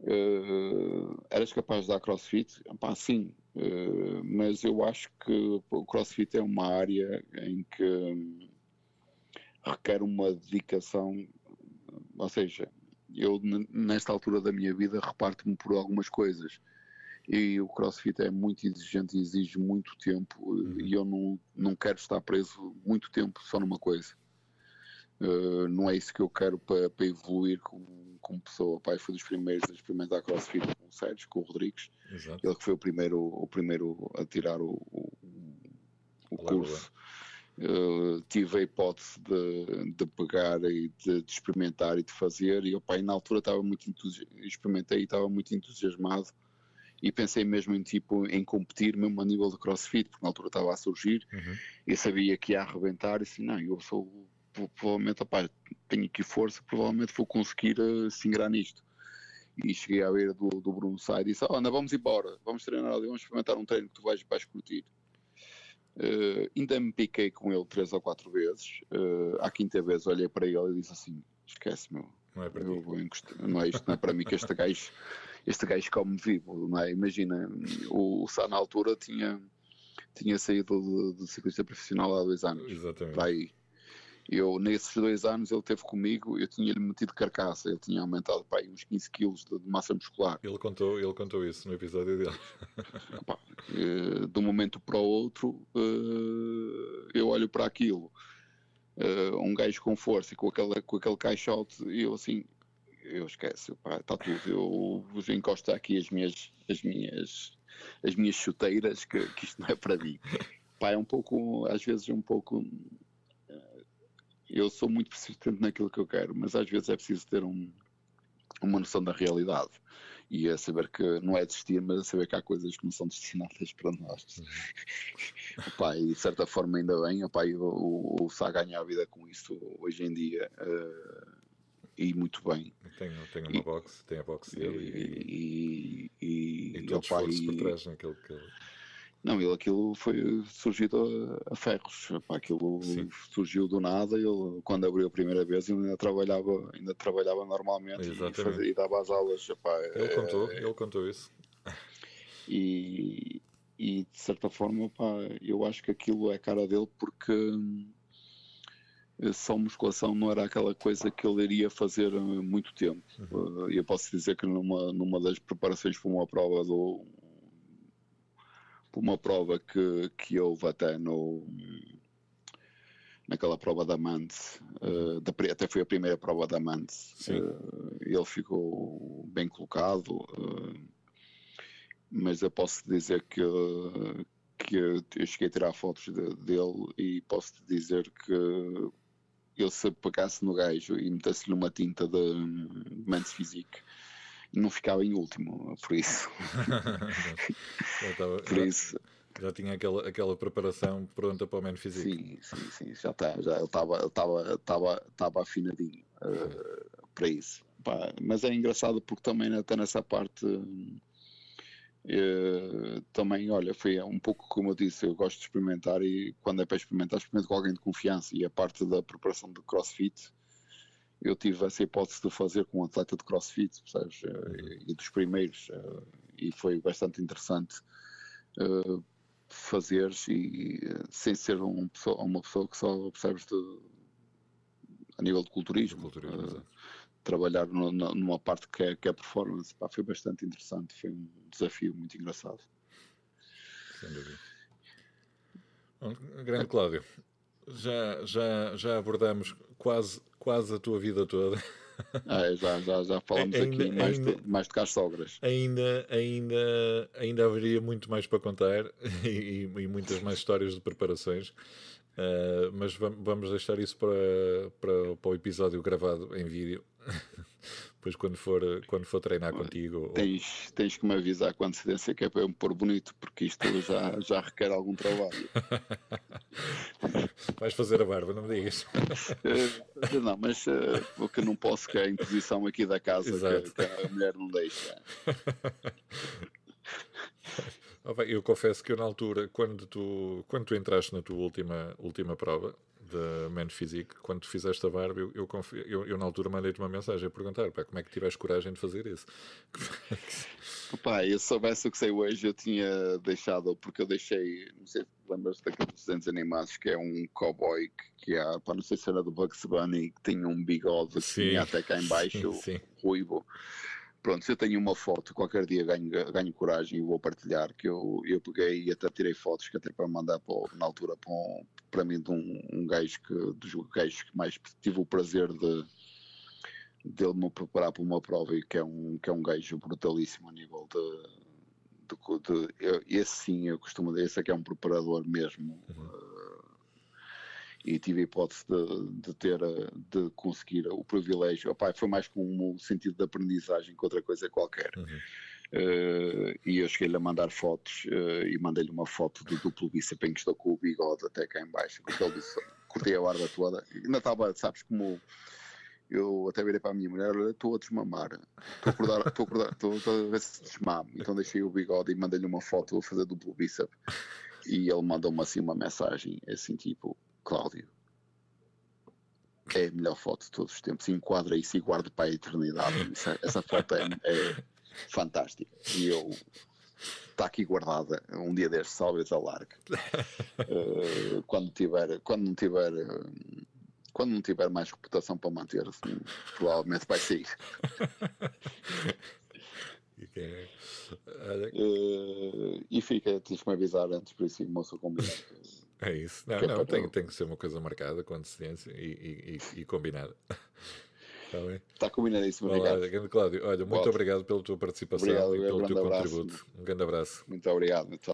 uh, eras capaz de dar crossfit? Pá, sim, Uh, mas eu acho que o CrossFit é uma área em que hum, requer uma dedicação, ou seja, eu nesta altura da minha vida reparto-me por algumas coisas e o CrossFit é muito exigente e exige muito tempo uhum. e eu não, não quero estar preso muito tempo só numa coisa. Uh, não é isso que eu quero para, para evoluir como como pessoa. Pai, foi dos primeiros a experimentar crossfit com o Sérgio, com o Rodrigues. Exato. Ele que foi o primeiro, o primeiro a tirar o, o, o curso. Uh, tive a hipótese de, de pegar e de, de, experimentar e de fazer e o pai na altura estava muito experimentei e estava muito entusiasmado e pensei mesmo em tipo em competir mesmo a nível de crossfit porque na altura estava a surgir uhum. e sabia que ia arrebentar e assim não, eu sou provavelmente, opá, tenho aqui força, provavelmente vou conseguir uh, se ingrar nisto. E cheguei à beira do, do Bruno Sai e disse: oh, Ana, vamos embora, vamos treinar ali, vamos experimentar um treino que tu vais, vais curtir. Uh, ainda me piquei com ele três ou quatro vezes. Uh, à quinta vez olhei para ele e disse assim: esquece, meu.
Não é para
eu vou encostar. Não é isto, não é para mim que este gajo, este gajo come vivo, não é? Imagina, o, o Sá na altura tinha, tinha saído de, de ciclista profissional há dois anos.
Exatamente.
Vai, eu, nesses dois anos, ele teve comigo, eu tinha-lhe metido carcaça, ele tinha aumentado para uns 15 quilos de, de, massa muscular.
Ele contou, ele contou isso no episódio dele. [laughs]
Uh, de um momento para o outro, uh, eu olho para aquilo, uh, um gajo com força e com aquele, com aquele caixote, e eu assim, eu esqueço, está tudo, eu vos encosto aqui as minhas, as minhas, as minhas chuteiras, que, que isto não é para mim. Pá, é um pouco, às vezes, um pouco eu sou muito persistente naquilo que eu quero, mas às vezes é preciso ter um, uma noção da realidade e é saber que não é desistir, mas é saber que há coisas que não são destinadas para nós. Uhum. Opa, e de certa forma, ainda bem, opa, o, o, o Sá ganha a vida com isso hoje em dia. Uh, e muito bem.
Tem, tem uma e, box, tem a box dele
e, e, e,
e, e trás naquele que ele
não, ele aquilo foi surgido a, a ferros. Epá, aquilo Sim. surgiu do nada. Ele, quando abriu a primeira vez, ainda trabalhava, ainda trabalhava normalmente e, fazia, e, dava as aulas. Epá,
ele é, contou, ele contou isso.
E, e de certa forma, epá, eu acho que aquilo é cara dele porque só musculação não era aquela coisa que ele iria fazer há muito tempo. Uhum. Eu posso dizer que numa, numa das preparações para uma prova do por uma prova que, que houve até no naquela prova da Mante, uh, da, até foi a primeira prova da Mante, uh, ele ficou bem colocado, uh, mas eu posso dizer que, que eu cheguei a tirar fotos de, dele e posso dizer que ele se pegasse no gajo e metesse-lhe uma tinta de, de Men's Physique não ficava em último, por isso. [laughs]
tava, por já, isso. Já tinha aquela, aquela preparação pronta para o Man Physique.
Sim, sim, sim, já está, já ele estava afinadinho uh, para isso. Pá, mas é engraçado porque também até nessa parte uh, também, olha, foi um pouco como eu disse, eu gosto de experimentar e quando é para experimentar, experimento com alguém de confiança e a parte da preparação do CrossFit eu tive essa hipótese de fazer com um atleta de crossfit, percebes? Eh, e dos primeiros, eh, e foi bastante interessante uh, eh, fazer e sem ser um, uma pessoa que só percebes de, a nível de culturismo, culturismo uh, trabalhar no, numa parte que é, que é performance, pá, foi bastante interessante, foi um desafio muito engraçado.
Sem dúvida. Bom, grande Cláudio, já, já, já abordamos quase, quase a tua vida toda.
Ah, é, já, já, já falamos ainda, aqui mais, ainda, de, mais de.
Ainda, ainda, ainda haveria muito mais para contar [laughs] e, e muitas mais histórias de preparações. Uh, mas vamos deixar isso para, para, para o episódio gravado em vídeo. [laughs] Depois quando for, quando for treinar contigo.
Tens, ou... tens que me avisar com antecedência que é para eu me pôr bonito, porque isto já, já requer algum trabalho. [laughs]
Vais fazer a barba, não me digas.
Uh, não, mas uh, o que não posso que é a imposição aqui da casa que, que, a mulher não deixa. [laughs]
Oh, bem, eu confesso que eu na altura, quando tu, quando tu entraste na tua última, última prova, da Man Physique, quando tu fizeste a barba, eu, eu, eu, eu na altura mandei-te uma mensagem a perguntar pá, como é que tiveste coragem de fazer isso. [laughs]
Pá, eu soubesse o que sei hoje, eu tinha deixado, porque eu deixei, não sei se lembras daqueles desenhos animados que é um cowboy que, que há, pá, não sei se era do Bugs Bunny, que tinha um bigode que tinha até cá [laughs] embaixo, ruivo. Pronto, se eu tenho uma foto, qualquer dia ganho, ganho coragem e vou partilhar, que eu, eu peguei e até tirei fotos que até para mandar para, na altura para, um, para mim de um, um gajo que, dos gajos que mais tive o prazer de dele me preparar para uma prova e que é um, que é um gajo brutalíssimo a nível de, de, de eu, esse sim eu costumo dizer, esse é que é um preparador mesmo uhum. uh, e tive a hipótese de, de, ter de conseguir o privilégio. Opa, foi mais com um sentido de aprendizagem que outra coisa qualquer. Uhum. Uh, e eu cheguei-lhe a mandar fotos uh, e mandei-lhe uma foto do duplo bíceps em que estou com o bigode até cá em baixo, porque ele disse, cortei a barba toda, ainda estava, sabes, como eu até virei para a minha mulher, estou a desmamar, estou a acordar, estou a acordar, estou a ver se desmamo, então deixei o bigode e mandei-lhe uma foto a fazer duplo bíceps. e ele mandou-me assim uma mensagem assim tipo, Cláudio, é a melhor foto de todos os tempos, enquadra isso e guarda para a eternidade. Essa, essa foto é, é, fantástica. E eu está aqui guardada um dia destes, talvez a larga. Uh, quando tiver, quando não tiver quando não tiver mais reputação para manter, assim, provavelmente vai sair. [laughs] uh, e fica, tens-me avisar antes, por isso, moço, combinado.
É isso. Não, não tem, tem, que ser uma coisa marcada com antecedência e, e, e combinada.
Está [laughs] bem? Está combinadíssimo, obrigado.
Grande Cláudio, olha, muito obrigado pela tua participação obrigado, e pelo teu abraço. contributo. Um grande abraço.
Muito obrigado. Muito...